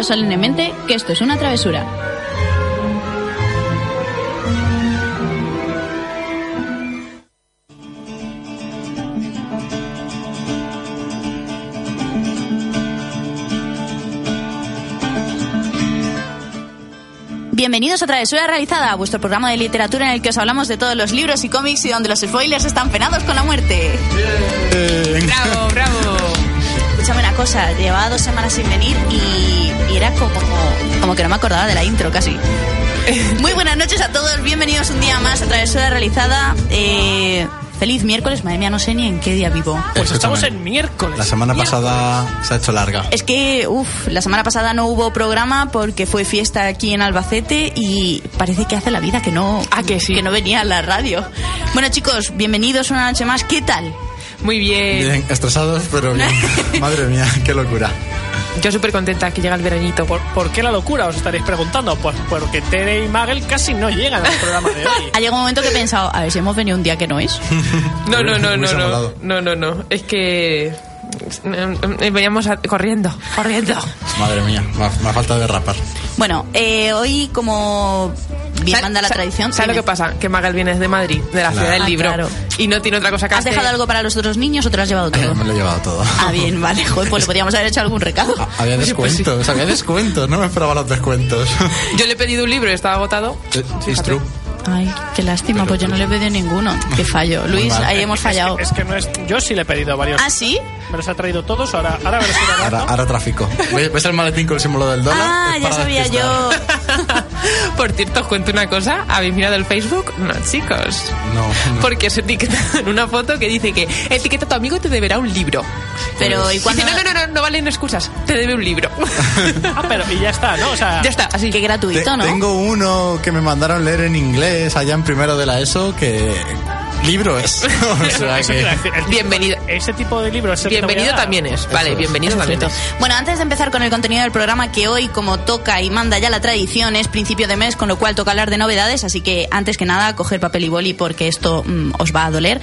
juro solemnemente que esto es una travesura. Bienvenidos a Travesura Realizada, vuestro programa de literatura en el que os hablamos de todos los libros y cómics y donde los spoilers están penados con la muerte. Bravo, bravo. Escúchame una cosa, llevaba dos semanas sin venir y, y era como, como que no me acordaba de la intro casi. Muy buenas noches a todos, bienvenidos un día más a Travesura Realizada. Eh, feliz miércoles, madre mía, no sé ni en qué día vivo. Pues estamos en miércoles. La semana pasada se ha hecho larga. Es que, uff, la semana pasada no hubo programa porque fue fiesta aquí en Albacete y parece que hace la vida que no, Ah, que sí. que no venía a la radio. Bueno, chicos, bienvenidos una noche más. ¿Qué tal? Muy bien. Bien, estresados, pero bien. Madre mía, qué locura. Yo súper contenta que llega el veranito. ¿Por, por qué la locura? Os estaréis preguntando. Pues porque Tere y Magel casi no llegan al programa de hoy. Ha llegado un momento que he pensado, a ver si hemos venido un día que no es. No, no, no, no, no. No, no, no. Es que eh, veníamos a- corriendo, corriendo. Madre mía, me ha, me ha faltado derrapar. Bueno, eh, hoy como ¿Sabes- manda la tradición... ¿Sabes lo que pasa? Que Magal viene de Madrid, de la ciudad del Ah, libro. claro. Y no tiene otra cosa que ¿Has hacer. dejado algo para los otros niños o te lo has llevado todo? Me lo he llevado todo. Ah, bien, vale. Joder, pues le podríamos haber hecho algún recado. Ah, Había Pues pues descuentos, había descuentos, no me esperaba los descuentos. Yo le he pedido un libro y estaba agotado. Eh, It's true. Ay, qué lástima, pues yo no le he pedido ninguno. Qué fallo. Luis, ahí hemos fallado. Es que no es. Yo sí le he pedido varios. ¿Ah, sí? Me los ha traído todos. Ahora, ahora a ver si lo Ahora, ahora tráfico. ¿Ves, el maletín con el símbolo del dólar? Ah, Es ya sabía yo. Por cierto, os cuento una cosa. ¿Habéis mirado el Facebook? No, chicos. No, no. Porque os etiqueta en una foto que dice que etiqueta a tu amigo y te deberá un libro. Pero, ¿y? Dice, no, no, no, no, no valen excusas. Te debe un libro. Ah, pero y ya está, ¿no? O sea, ya está, así. Qué gratuito, Te- ¿no? Tengo uno que me mandaron leer en inglés allá en primero de la ESO que libro es. o sea que decir, Bienvenido. Ese tipo de es el a Bienvenido también es. Vale, es. bienvenido también es. Bueno, antes de empezar con el contenido del programa, que hoy, como toca y manda ya la tradición, es principio de mes, con lo cual toca hablar de novedades, así que antes que nada, coger papel y boli porque esto mm, os va a doler.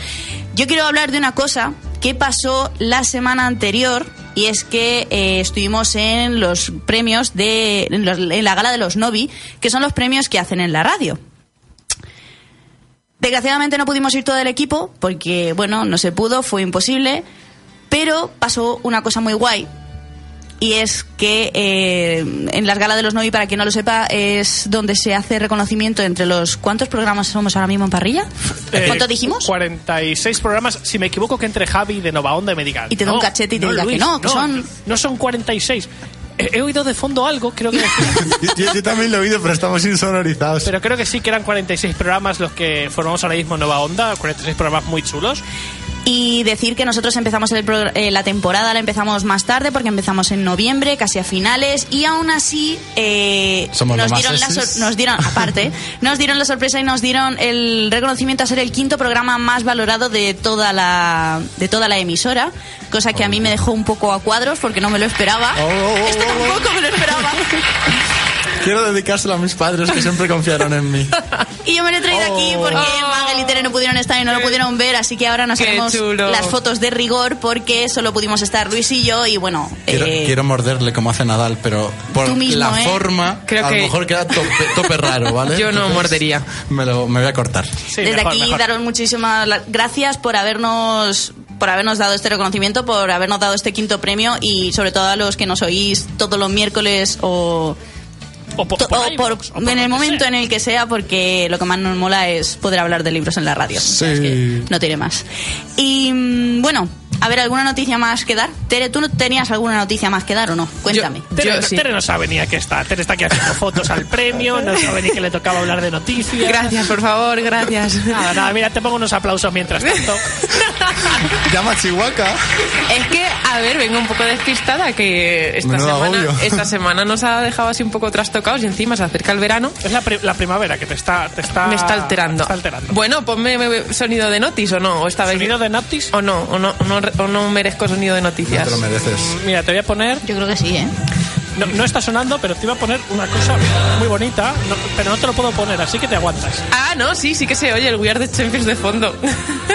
Yo quiero hablar de una cosa que pasó la semana anterior y es que eh, estuvimos en los premios de. En, los- en la gala de los Novi, que son los premios que hacen en la radio. Desgraciadamente no pudimos ir todo el equipo porque, bueno, no se pudo, fue imposible. Pero pasó una cosa muy guay. Y es que eh, en las galas de los Novi, para quien no lo sepa, es donde se hace reconocimiento entre los... ¿Cuántos programas somos ahora mismo en parrilla? Eh, ¿Cuánto dijimos? 46 programas. Si me equivoco, que entre Javi de Nova Onda y me digan. Y te da un cachete y te diga que no, que son- No son 46. He, he oído de fondo algo, creo que. yo, yo- también lo he oído, pero estamos insonorizados. Pero creo que sí que eran 46 programas los que formamos ahora mismo Nova Onda, 46 programas muy chulos. Y decir que nosotros empezamos el eh, la temporada, la empezamos más tarde porque empezamos en noviembre, casi a finales, y aún así eh, nos dieron la sor- nos dieron aparte nos dieron la sorpresa y nos dieron el reconocimiento a ser el quinto programa más valorado de toda la de toda la emisora, cosa que a mí me dejó un poco a cuadros porque no me lo esperaba. Oh, oh, oh, Esto oh, oh. tampoco me lo esperaba. Quiero dedicárselo a mis padres que siempre confiaron en mí. Y yo me lo he traído aquí porque Oh. Magel y Tere no pudieron estar y no lo pudieron ver, así que ahora nos Qué haremos chulo. las fotos de rigor porque solo pudimos estar Luis y yo y bueno... Quiero, eh, quiero morderle como hace Nadal, pero por mismo, la ¿eh? forma, Creo a que- lo mejor queda tope, tope raro, ¿vale? Yo no Entonces, mordería. Me, lo, me voy a cortar. Sí, Desde mejor, aquí mejor. daros muchísimas gracias por habernos por habernos dado este reconocimiento, por habernos dado este quinto premio y sobre todo a los que nos oís todos los miércoles o, O por, to- por o iVoox, por- o por en el momento sea. en el que sea, porque lo que más nos mola es poder hablar de libros en la radio. Sí. Es que no tiene más. Y mm, bueno, a ver, ¿alguna noticia más que dar? Tere, ¿tú no tenías alguna noticia más que dar o no? Cuéntame. Tere, Yo sí. Tere no sabe ni a qué está. Tere está aquí haciendo fotos al premio, no sabe ni que le tocaba hablar de noticias. Gracias, por favor, gracias. Nada, nada, mira, te pongo unos aplausos mientras tanto. Llama Chihuahua. Es que, a ver, vengo un poco despistada que esta Menudo semana, agobio. esta semana nos ha dejado así un poco trastocados y encima se acerca el verano. Es la, pri- la primavera que te está, te está, me está alterando. te está alterando. Bueno, ponme me- sonido de notis o no, o esta vez ¿Sonido de Noctis? o no, o no, o no, o no merezco sonido de No noticias. te lo mereces. Mira, te voy a poner Yo creo que sí, ¿eh? No, no está sonando, pero te iba a poner una cosa muy bonita, no- pero no te lo puedo poner, así que te aguantas. Ah, no, sí, sí que se oye el We Are the Champions de fondo.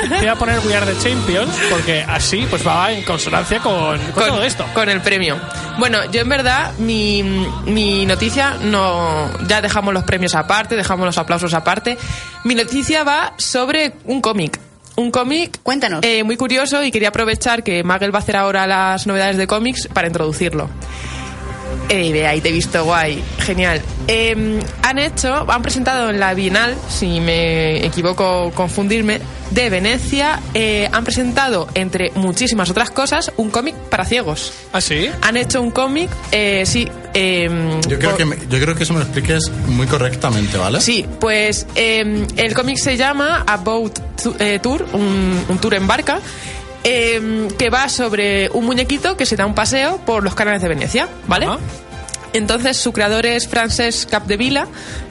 Te iba a poner We Are the Champions, porque así pues va en consonancia con, con todo esto. Con el premio. Bueno, yo en verdad, mi, mi noticia no. Ya dejamos los premios aparte, dejamos los aplausos aparte. Mi noticia va sobre un cómic. Un cómic. Cuéntanos. eh, muy curioso y quería aprovechar que Magel va a hacer ahora las novedades de cómics para introducirlo. Eh, ahí te he visto guay, genial. Eh, han hecho, han presentado en la Bienal, si me equivoco confundirme, de Venecia, eh, han presentado, entre muchísimas otras cosas, un cómic para ciegos. ¿Ah, sí? Han hecho un cómic, eh, sí. eh, Yo creo, por- que me- yo creo que eso me lo expliques muy correctamente, ¿vale? Sí, pues eh, el cómic se llama About eh, Tour, un, un tour en barca, eh, que va sobre un muñequito que se da un paseo por los canales de Venecia, ¿vale? Ajá. Entonces su creador es Francesc Capdevila,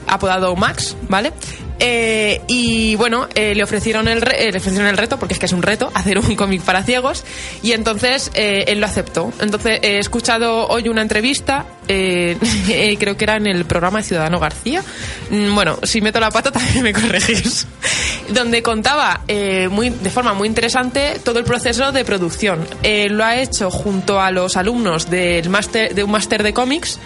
apodado Max, ¿vale? Eh, y bueno, eh, le, ofrecieron el re- eh, le ofrecieron el reto, porque es que es un reto, hacer un cómic para ciegos, y entonces eh, él lo aceptó. Entonces he escuchado hoy una entrevista, eh, eh, creo que era en el programa de Ciudadano García. Mm, Bueno, si meto la pata también me corregís. Donde contaba muy, de forma muy interesante todo el proceso de producción. Lo ha hecho junto a los alumnos del máster, de un máster de cómics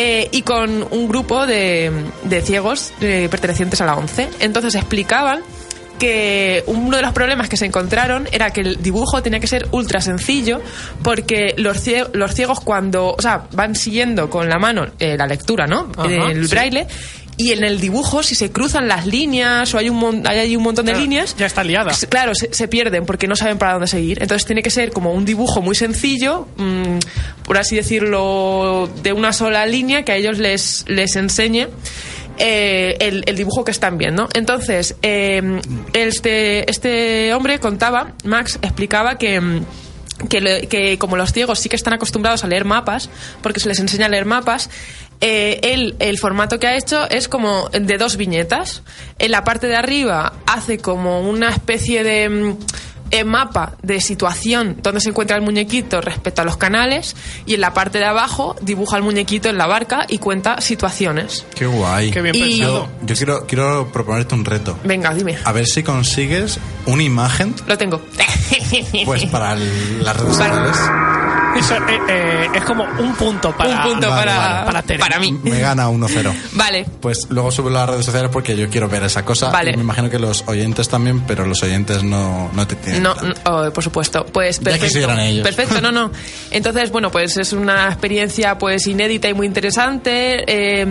eh, y con un grupo de, de ciegos eh, pertenecientes a la ONCE. Entonces explicaban que uno de los problemas que se encontraron era que el dibujo tenía que ser ultra sencillo porque los ciegos, los ciegos cuando, o sea, van siguiendo con la mano eh, la lectura, ¿no? Ajá, el sí. Y en el dibujo si se cruzan las líneas o hay un, mon- hay un montón de Claro, líneas ya está liada. Claro, se, se pierden porque no saben para dónde seguir. Entonces tiene que ser como un dibujo muy sencillo, mm, por así decirlo, de una sola línea que a ellos les, les enseñe. eh, el, el dibujo que están viendo. Entonces, eh, este, este hombre contaba, Max explicaba que. que, que como los ciegos sí que están acostumbrados a leer mapas, porque se les enseña a leer mapas, eh, él, el formato que ha hecho es como de dos viñetas. En la parte de arriba hace como una especie de mm, eh, mapa de situación donde se encuentra el muñequito respecto a los canales y en la parte de abajo dibuja el muñequito en la barca y cuenta situaciones. Qué guay. Qué bien Y- pensado. Yo, yo quiero, quiero proponerte un reto. Venga, dime. A ver si consigues una imagen, Lo tengo. pues para el- las redes sociales. Eso, eh, eh, es como un punto para, Un punto Vale, para, vale. Para Tere. para mí. Me gana 1-0. Vale. Pues luego subo a las redes sociales porque yo quiero ver esa cosa. Vale. Y me imagino que los oyentes también, pero los oyentes no, no te tienen. No, no, oh, por supuesto. Pues Ya perfecto. quisieran ellos. Perfecto, no, no. Entonces, bueno, pues es una experiencia pues inédita y muy interesante. Eh,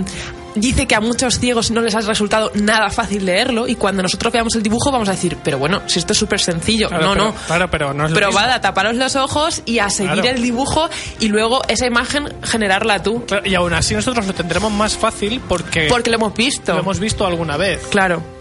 dice que a muchos ciegos no les ha resultado nada fácil leerlo y cuando nosotros veamos el dibujo vamos a decir, pero bueno, si esto es súper sencillo. Claro, no, pero- no. claro, pero no es lo Pero mismo. taparos los ojos y a seguir Claro. el dibujo y luego esa imagen generarla tú. Claro, Y aún así nosotros lo tendremos más fácil porque, Porque lo hemos visto. lo hemos visto alguna vez. Claro.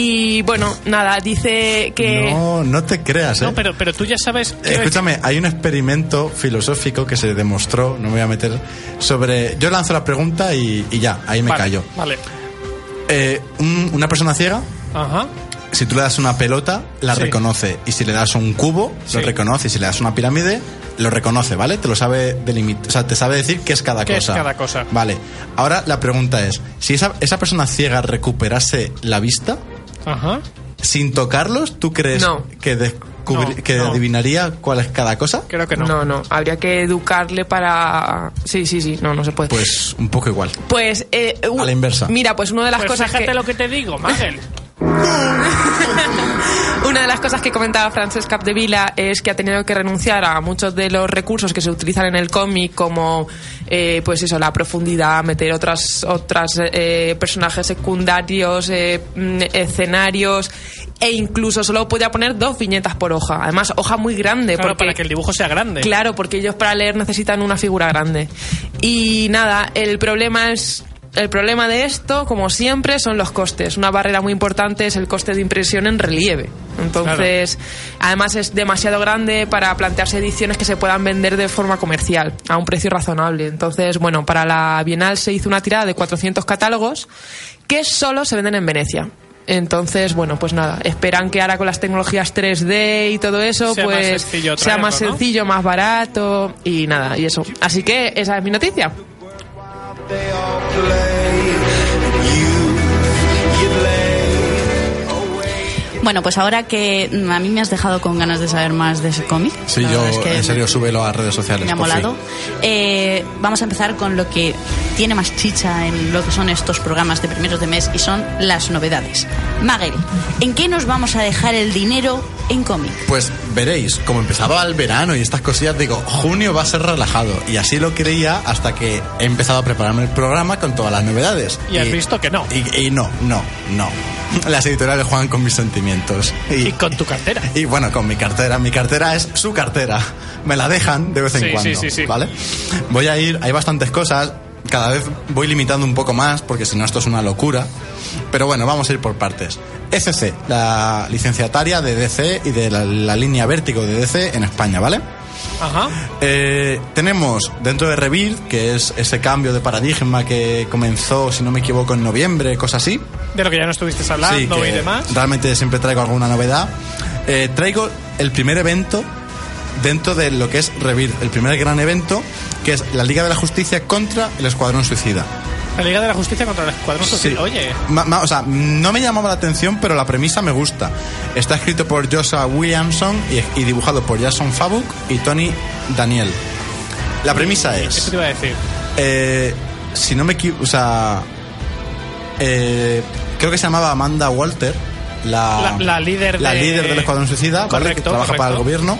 Y bueno, nada, dice que... No, no te creas, ¿eh? No, pero, pero tú ya sabes... Escúchame, hay un experimento filosófico que se demostró, no me voy a meter, sobre... Yo lanzo la pregunta y, y ya, ahí me Vale, callo. Vale. Eh, un- una persona ciega, Ajá. si tú le das una pelota, la Sí. reconoce. Y si le das un cubo, Sí. lo reconoce. Y si le das una pirámide, lo reconoce, ¿vale? Te lo sabe delimitar. O sea, te sabe decir qué es cada ¿Qué es cosa. cada cosa? Vale. Ahora la pregunta es, si esa, esa persona ciega recuperase la vista, Ajá. sin tocarlos, ¿tú crees No. que, descubri- No, que no. adivinaría cuál es cada cosa? Creo que no. No, no, habría que educarle para... Sí, sí, sí, no, no se puede. Pues un poco igual. Pues, eh, u- A la inversa. Mira, pues una de las Pues cosas fíjate que lo que te digo, Magel. una de las cosas que comentaba Francesc Capdevila es que ha tenido que renunciar a muchos de los recursos que se utilizan en el cómic, como eh, pues eso, la profundidad, meter otras otras eh, personajes secundarios, eh, mm, escenarios e incluso solo podía poner dos viñetas por hoja. Además, hoja muy grande Claro, porque para que el dibujo sea grande. Claro, porque ellos para leer necesitan una figura grande. Y nada, el problema es. El problema de esto, como siempre, son los costes. Una barrera muy importante es el coste de impresión en relieve. Entonces, además es demasiado grande para plantearse ediciones que se puedan vender de forma comercial, a un precio razonable. Entonces, bueno, para la Bienal se hizo una tirada de 400 catálogos que solo se venden en Venecia. Entonces, bueno, pues nada, esperan que ahora con las tecnologías 3D y todo eso, Sea más pues sea más ¿no? sencillo, más barato y nada, y eso. Así que esa es mi noticia. they all play. Bueno, pues ahora que mm, a mí me has dejado con ganas de saber más de ese cómic. Sí, yo, es que en serio, súbelo a redes sociales. me ha molado. Eh, vamos a empezar con lo que tiene más chicha en lo que son estos programas de primeros de mes y son las novedades. Magel, ¿en qué nos vamos a dejar el dinero en cómic? Pues veréis, como empezaba el verano y estas cosillas, digo, junio va a ser relajado. Y así lo creía hasta que he empezado a prepararme el programa con todas las novedades. Y has visto que no. Y, y no, no, no. Las editoriales juegan con mis sentimientos. Y con tu cartera. Y bueno, con mi cartera. Mi cartera es su cartera. Me la dejan de vez en Sí, cuando. sí, sí, sí. ¿Vale? Voy a ir, hay bastantes cosas. Cada vez voy limitando un poco más porque si no esto es una locura. Pero bueno, vamos a ir por partes. ECC, la licenciataria de DC y de la, la línea Vértigo de DC en España, ¿vale? Ajá. Eh, tenemos dentro de Rebirth, que es ese cambio de paradigma que comenzó, si no me equivoco, en noviembre, cosas así. De lo que ya no estuviste hablando Sí, que y demás. Realmente siempre traigo alguna novedad. Eh, traigo el primer evento dentro de lo que es Rebirth, el primer gran evento, que es la Liga de la Justicia contra el Escuadrón Suicida. La Liga de la Justicia contra el Escuadrón Suicida. Oye, Ma- ma- o sea, no me llamaba la atención, pero la premisa me gusta. Está escrito por Joshua Williamson y, y dibujado por Jason Fabuk y Tony Daniel. La premisa es... te iba a decir. Eh, si no me equivoco, o sea, eh, creo que se llamaba Amanda Walter, la, La- la líder la de- líder del Escuadrón Suicida, ¿vale? Correcto, que trabaja correcto. para el gobierno.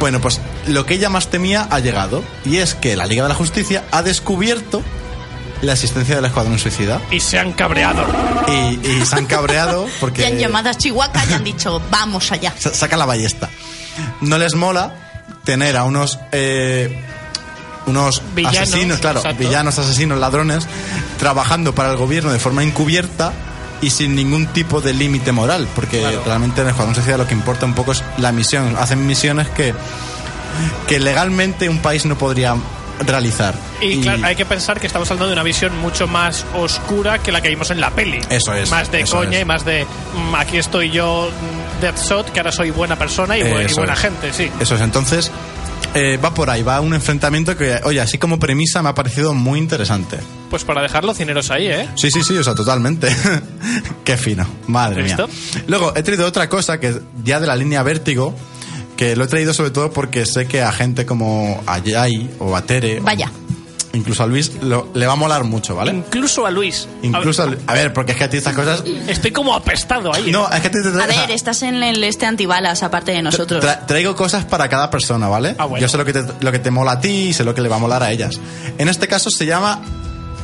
Bueno, pues lo que ella más temía ha llegado, y es que la Liga de la Justicia ha descubierto la existencia del Escuadrón Suicida. Y se han cabreado. Y, y se han cabreado porque... Y han llamado a Chihuahua y han dicho, vamos allá. Sa- saca la ballesta. No les mola tener a unos eh, unos Villanos, asesinos, claro, exacto. villanos, asesinos, ladrones, trabajando para el gobierno de forma encubierta y sin ningún tipo de límite moral, porque Claro. realmente en el Escuadrón Suicida lo que importa un poco es la misión. Hacen misiones que, que legalmente un país no podría realizar. Y, claro, hay que pensar que estamos hablando de una visión mucho más oscura que la que vimos en la peli. Eso es, Más de coña es. y más de mm, aquí estoy yo, mm, Deathshot, que ahora soy buena persona y, bu- y buena es. gente, sí. Eso es, entonces eh, va por ahí, va un enfrentamiento que, oye, así como premisa me ha parecido muy interesante. Pues para dejarlo cineros ahí, ¿eh? Sí, sí, sí, o sea, totalmente. Qué fino, madre mía. ¿Listo? Luego, he traído otra cosa que ya de la línea Vértigo, que lo he traído sobre todo porque sé que a gente como a Yai o a Tere, Vaya. Incluso a Luis, lo- le va a molar mucho, ¿vale? Incluso a Luis. Incluso, a, Lu- a ver, porque es que a ti estas cosas... Estoy como apestado ahí. ¿eh? No, es que a ti te A ver, estás en el este antibalas, aparte de nosotros. Tra- traigo cosas para cada persona, ¿vale? Ah, bueno. Yo sé lo que, te, lo que te mola a ti y sé lo que le va a molar a ellas. En este caso se llama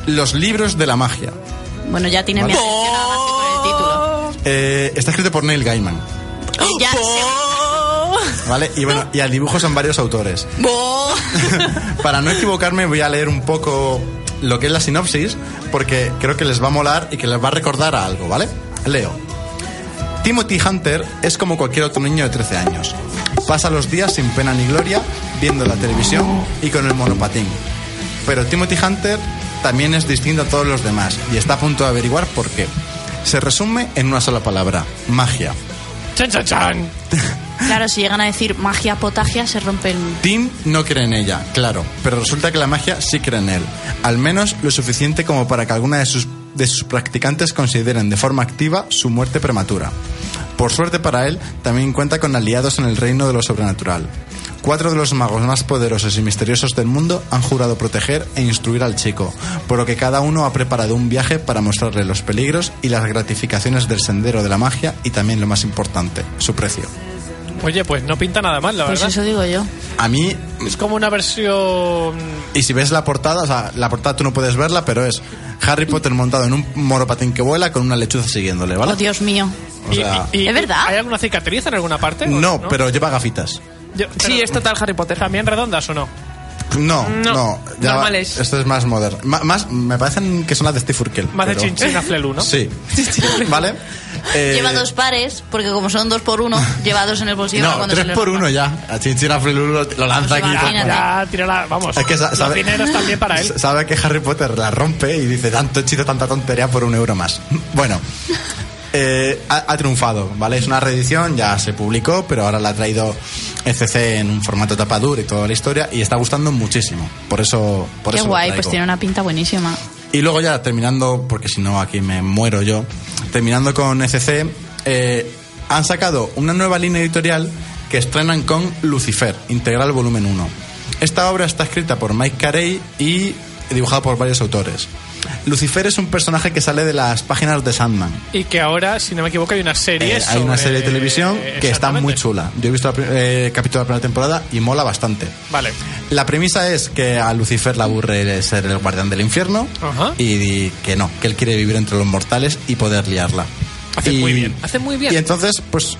Los libros de la magia. Bueno, ya tiene mi Vale. atención más que por el título. Eh, está escrito por Neil Gaiman, Ya ¿vale? Y bueno, y al dibujo son varios autores. Para no equivocarme voy a leer un poco lo que es la sinopsis, porque creo que les va a molar y que les va a recordar a algo, ¿vale? Leo. Timothy Hunter es como cualquier otro niño de 13 años. Pasa los días sin pena ni gloria, viendo la televisión y con el monopatín. Pero Timothy Hunter también es distinto a todos los demás y está a punto de averiguar por qué. Se resume en una sola palabra, magia. Chan, chan, chan. Claro, si llegan a decir magia potagia, se rompe el... Tim no cree en ella, claro, pero resulta que la magia sí cree en él. Al menos lo suficiente como para que alguna de sus, de sus practicantes consideren de forma activa su muerte prematura. Por suerte para él, también cuenta con aliados en el reino de lo sobrenatural. Cuatro de los magos más poderosos y misteriosos del mundo han jurado proteger e instruir al chico, por lo que cada uno ha preparado un viaje para mostrarle los peligros y las gratificaciones del sendero de la magia y también lo más importante, su precio. Oye, pues no pinta nada mal, la Pues verdad. eso digo yo. A mí Es como una versión. Y si ves la portada, o sea, la portada tú no puedes verla, pero es Harry Potter montado en un moropatín que vuela con una lechuza siguiéndole, ¿vale? Oh, Dios mío. O sea, y- y- ¿Es verdad? ¿Hay alguna cicatriz en alguna parte? no, pero lleva gafitas. Yo- Sí, es total Harry Potter. ¿También redondas o no? No, No, no. ya- normales. Esto es más moderno. Ma- Más, me parecen que son las de Steve Urkel. Más de pero- chinchina flelu, ¿no? Sí. ¿Vale? Eh, Lleva dos pares, porque como son dos por uno, lleva dos en el bolsillo. No, cuando se tres le por rompa. uno ya. A Chinchina Flelu lo, lo lanza aquí. Pues cual. Ya, tírala, vamos. Es que sa- los sabe, dineros también para él. Sabe que Harry Potter la rompe y dice tanto hechizo, tanta tontería por un euro más. Bueno, eh, ha, ha triunfado, ¿vale? Es una reedición, ya se publicó, pero ahora la ha traído ECC en un formato tapadura y toda la historia y está gustando muchísimo. Por eso, por Qué eso guay, pues tiene una pinta buenísima. Y luego ya terminando, porque si no aquí me muero yo, terminando con ECC, eh, han sacado una nueva línea editorial que estrenan con Lucifer, Integral Volumen 1. Esta obra está escrita por Mike Carey y dibujada por varios autores. Lucifer es un personaje que sale de las páginas de Sandman. Y que ahora, si no me equivoco, hay una serie. Eh, hay una serie de televisión que está muy chula. Yo he visto el eh, capítulo de la primera temporada y mola bastante. Vale. La premisa es que a Lucifer le aburre ser el guardián del infierno Ajá. y, que no, que él quiere vivir entre los mortales y poder liarla. Hace Y- muy bien, hace muy bien. Y entonces, pues,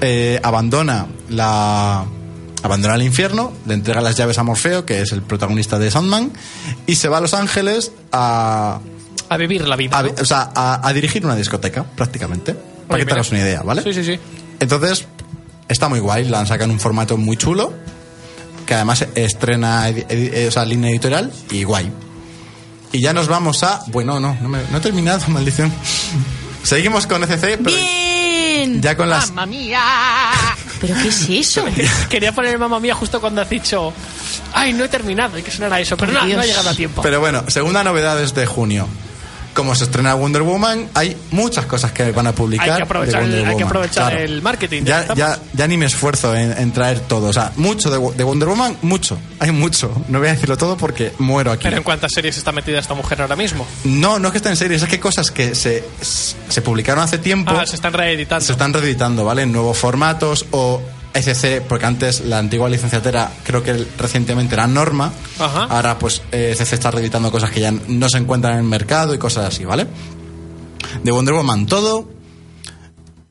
eh, abandona la abandona el infierno, le entrega las llaves a Morfeo, que es el protagonista de Sandman, y se va a Los Ángeles a, A vivir la vida. a, ¿no? o sea, a, a dirigir una discoteca, prácticamente. Para que te hagas una idea, ¿vale? Sí, sí, sí. Entonces, está muy guay, la han sacado en un formato muy chulo, que además estrena edi- eh, línea editorial y guay. Y ya nos vamos a... Bueno, no, no, me- no he terminado, maldición. Seguimos con ECC, pero ¡Bien! ya con las... ¿Pero qué es eso? Quería poner mamá mía justo cuando has dicho. Ay, no he terminado, hay que sonar a eso. Pero no, no ha llegado a tiempo. Pero bueno, segunda novedad es de junio. Como se estrena Wonder Woman, hay muchas cosas que van a publicar. Hay que aprovechar de Wonder el- hay que Woman. aprovechar el marketing, ya Ya, ya, ni me esfuerzo en, en traer todo. O sea, mucho de, de Wonder Woman, mucho. Hay mucho. No voy a decirlo todo porque muero aquí. Pero en cuántas series está metida esta mujer ahora mismo. No, no es que estén en series, es que cosas que se, se publicaron hace tiempo Ah, se están reeditando. se están reeditando, ¿vale? En nuevos formatos o ECC, porque antes la antigua licenciatura creo que recientemente era Norma. Ajá. Ahora pues eh, ECC está reeditando cosas que ya no se encuentran en el mercado y cosas así, ¿vale? De Wonder Woman todo.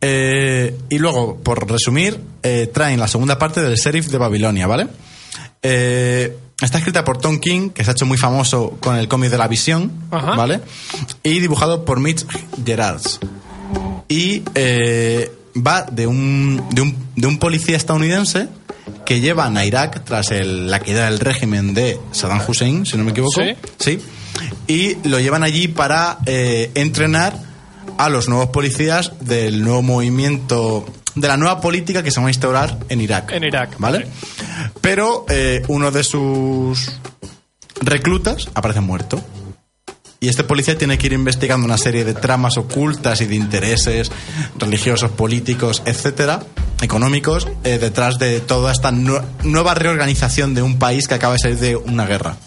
Eh, y luego, por resumir, eh, traen la segunda parte del Sheriff de Babilonia, ¿vale? Eh, está escrita por Tom King, que se ha hecho muy famoso con el cómic de la visión, Ajá. ¿vale? Y dibujado por Mitch Gerards. Y eh, va de un, de, un, de un policía estadounidense que llevan a Irak tras el- la caída del régimen de Saddam Hussein, si no me equivoco. Sí. Sí. Y lo llevan allí para eh, entrenar a los nuevos policías del nuevo movimiento, de la nueva política que se va a instaurar en Irak. En Irak, ¿Vale? vale. Pero eh, uno de sus reclutas aparece muerto. Y este policía tiene que ir investigando una serie de tramas ocultas y de intereses religiosos, políticos, etcétera, económicos, eh, detrás de toda esta nue- nueva reorganización de un país que acaba de salir de una guerra.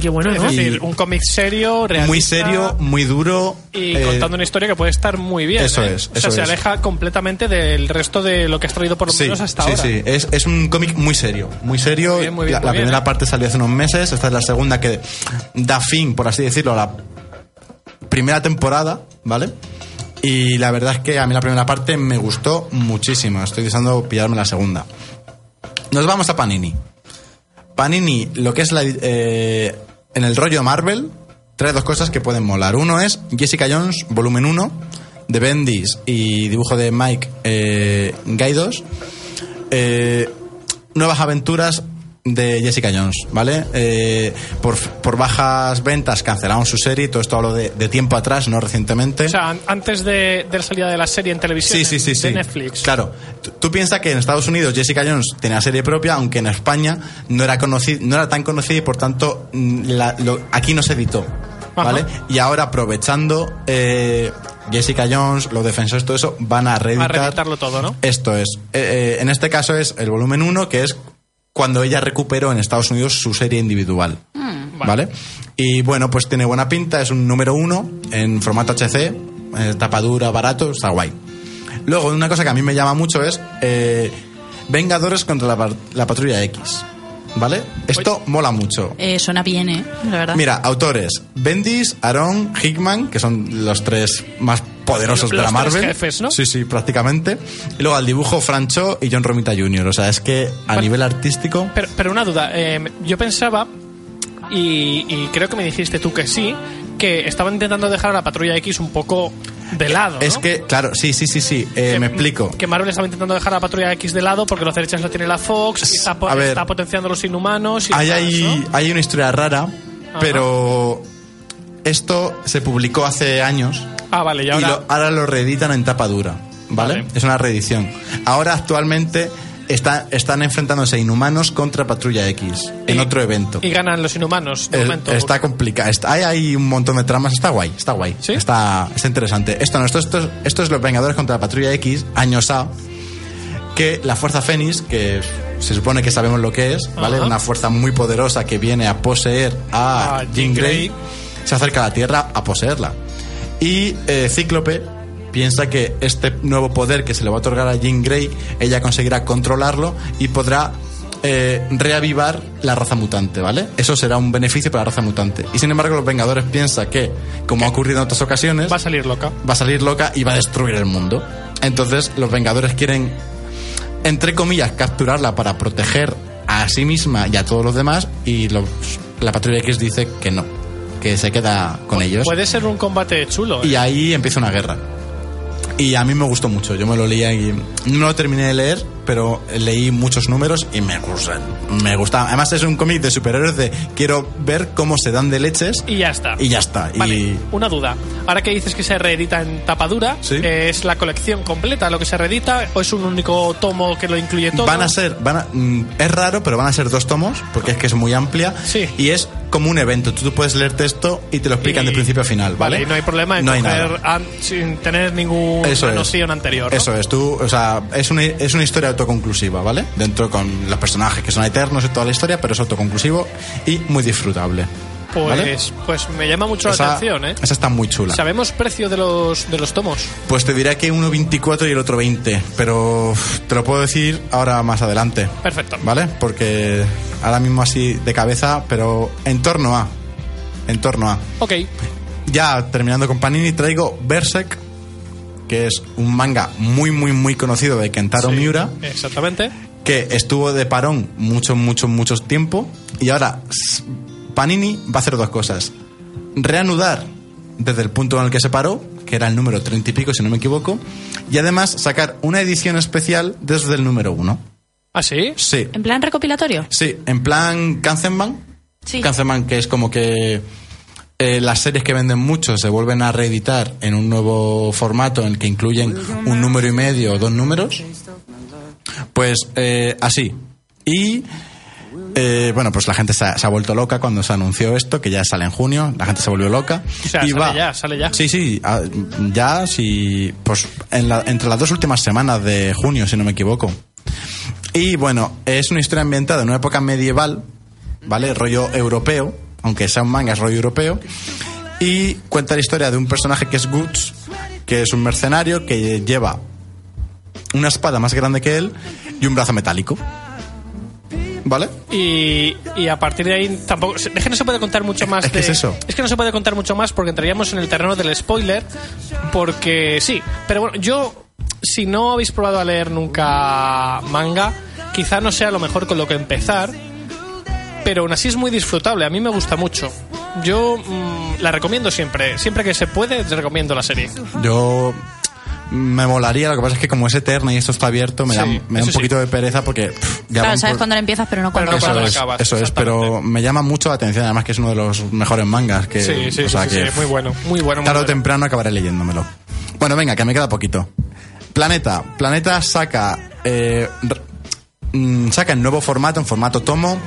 Qué bueno, ¿no? Es decir, un cómic serio, realista. Muy serio, muy duro. Y eh, contando una historia que puede estar muy bien. eso ¿eh? es, O sea, eso se aleja completamente del resto de lo que has traído por lo Sí, menos hasta sí, ahora. sí. Es, es un cómic muy serio. Muy serio. Muy bien, muy bien, la muy la bien, primera ¿eh? parte salió hace unos meses. Esta es la segunda que da fin, por así decirlo, a la primera temporada, ¿vale? Y la verdad es que a mí la primera parte me gustó muchísimo. Estoy deseando pillarme la segunda. Nos vamos a Panini. Panini, lo que es la, eh, en el rollo Marvel, trae dos cosas que pueden molar. Uno es Jessica Jones, volumen 1, de Bendis y dibujo de Mike eh, Gaidos. Eh, nuevas aventuras de Jessica Jones, ¿vale? Eh, por, por bajas ventas cancelaron su serie, todo esto hablo de, de tiempo atrás, no recientemente. O sea, an- antes de, de la salida de la serie en televisión Sí, sí, sí, de sí. Netflix. Claro. Tú, tú piensas que en Estados Unidos Jessica Jones tenía serie propia, aunque en España no era conocida, no era tan conocida y por tanto mm, la- lo- aquí no se editó. ¿Vale? Ajá. Y ahora aprovechando eh, Jessica Jones, los defensores, todo eso, van a reeditar. A reeditarlo todo, ¿no? Esto es. Eh, en este caso es el volumen 1, que es cuando ella recuperó en Estados Unidos su serie individual. ¿Vale? Y bueno, pues tiene buena pinta, es un número 1 en formato HC, eh, tapadura, barato, está guay. Luego, una cosa que a mí me llama mucho es eh, Vengadores contra la, la Patrulla X. ¿vale? Esto mola mucho. Eh, suena bien, ¿eh? La verdad. Mira, autores: Bendis, Aaron, Hickman, que son los tres más poderosos de Los la tres Marvel. jefes, ¿no? Sí, sí, prácticamente. Y luego al dibujo Francho y John Romita Jr. O sea, es que a nivel artístico. Pero, pero una duda, eh, yo pensaba, y, y creo que me dijiste tú que sí, que estaban intentando dejar a la Patrulla X un poco de lado. ¿no? Es que, claro, sí, sí, sí, sí. eh, Que- me explico. Que Marvel estaba intentando dejar a la Patrulla X de lado porque los derechos la tiene la Fox, y está, po- ver. está potenciando los inhumanos. Y Hay, demás, hay, ¿no? hay una historia rara, pero esto se publicó hace años Ah, vale, y y ahora. lo- ahora lo reeditan en tapa dura, ¿vale? Vale. Es una reedición. Ahora actualmente está- están enfrentándose inhumanos contra Patrulla X en y- otro evento. Y ganan los inhumanos, de Eh, momento. está complicado. Está, hay, hay un montón de tramas. Está guay, está guay. ¿Sí? Está, está interesante. Esto no, esto, esto, esto es Los Vengadores contra la Patrulla X, años A, que la Fuerza Fénix, que se supone que sabemos lo que es, ¿vale? Ajá. Una fuerza muy poderosa que viene a poseer a A Jean Grey, Grey. se acerca a la Tierra a poseerla. Y eh, Cíclope piensa que este nuevo poder que se le va a otorgar a Jean Grey, ella conseguirá controlarlo y podrá eh, reavivar la raza mutante, ¿vale? Eso será un beneficio para la raza mutante. Y sin embargo, los Vengadores piensan que, como ha ocurrido en otras ocasiones, Va a salir loca. va a salir loca y va a destruir el mundo. Entonces, los Vengadores quieren, entre comillas, capturarla para proteger a sí misma y a todos los demás. Y los- la Patrulla X dice que no, que se queda con ellos. Puede ser un combate chulo. Y ¿eh? ahí empieza una guerra. Y a mí me gustó mucho. Yo me lo leía y no lo terminé de leer, pero leí muchos números y me gusta. Me gusta. Además es un cómic de superhéroes de quiero ver cómo se dan de leches Y ya está. y ya está. Vale, Y una duda. Ahora que dices que se reedita en tapadura, Sí. ¿es la colección completa lo que se reedita o es un único tomo que lo incluye todo? van a ser, van a- mm, es raro, pero van a ser dos tomos porque es que es muy amplia Sí. y es como un evento. Tú, tú puedes leerte esto y te lo explican Y- de principio a final, ¿vale? y no hay problema en No hay coger nada. an- sin tener ninguna Eso es. anterior. ¿no? Eso es, tú, o sea, es una, es una historia autoconclusiva, ¿vale? Dentro con los personajes que son eternos y toda la historia, pero es autoconclusivo y muy disfrutable. Pues, ¿vale? pues me llama mucho la atención, ¿eh? esa está muy chula. ¿Sabemos precio de los, de los tomos? Pues te diré que uno 24 y el otro 20, pero te lo puedo decir ahora más adelante. Perfecto. ¿Vale? Porque ahora mismo así de cabeza, pero en torno a. En torno a. Ok. Ya terminando con Panini, traigo Berserk, que es un manga muy, muy, muy conocido de Kentaro Sí, Miura, Exactamente. que estuvo de parón mucho, mucho, mucho tiempo. Y ahora Panini va a hacer dos cosas: reanudar desde el punto en el que se paró, que era el número 30 y pico, si no me equivoco, y además sacar una edición especial desde el número uno. ¿Ah, sí? Sí, ¿En plan recopilatorio? Sí, en plan Kanzenban. Sí. Kanzenban, que es como que eh, las series que venden mucho se vuelven a reeditar en un nuevo formato en el que incluyen un número y medio o dos números. Pues eh, así. Y eh, bueno, pues la gente se ha, se ha vuelto loca cuando se anunció esto, que ya sale en junio. La gente se volvió loca. O sea, y sale va. ya, sale ya. Sí, sí, ya, sí. Pues en la- entre las dos últimas semanas de junio, si no me equivoco. Y bueno, es una historia ambientada en una época medieval, ¿vale? Rollo europeo, aunque sea un manga, es rollo europeo. Y cuenta la historia de un personaje que es Guts, que es un mercenario que lleva una espada más grande que él y un brazo metálico. ¿Vale? Y, y a partir de ahí tampoco. Es que no se puede contar mucho más de- es eso. Es que no se puede contar mucho más porque entraríamos en el terreno del spoiler. Porque sí. Pero bueno, yo. Si no habéis probado a leer nunca manga, quizá no sea lo mejor con lo que empezar. Pero aún así es muy disfrutable. A mí me gusta mucho. Yo mm, la recomiendo siempre. Siempre que se puede, recomiendo la serie. Yo me molaría, lo que pasa es que como es eterna y esto está abierto, me, Sí, da, me da eso un sí. poquito de pereza porque pff, ya Claro, sabes por- cuándo empiezas, pero no cuándo cuando acabas. Eso es, pero me llama mucho la atención, además que es uno de los mejores mangas que, Sí, sí, o sea sí, sí, que sí, muy bueno, muy bueno. muy tarde o bueno. temprano acabaré leyéndomelo. Bueno, venga, que me queda poquito. Planeta, Planeta saca eh, mm, saca en nuevo formato, en formato tomo,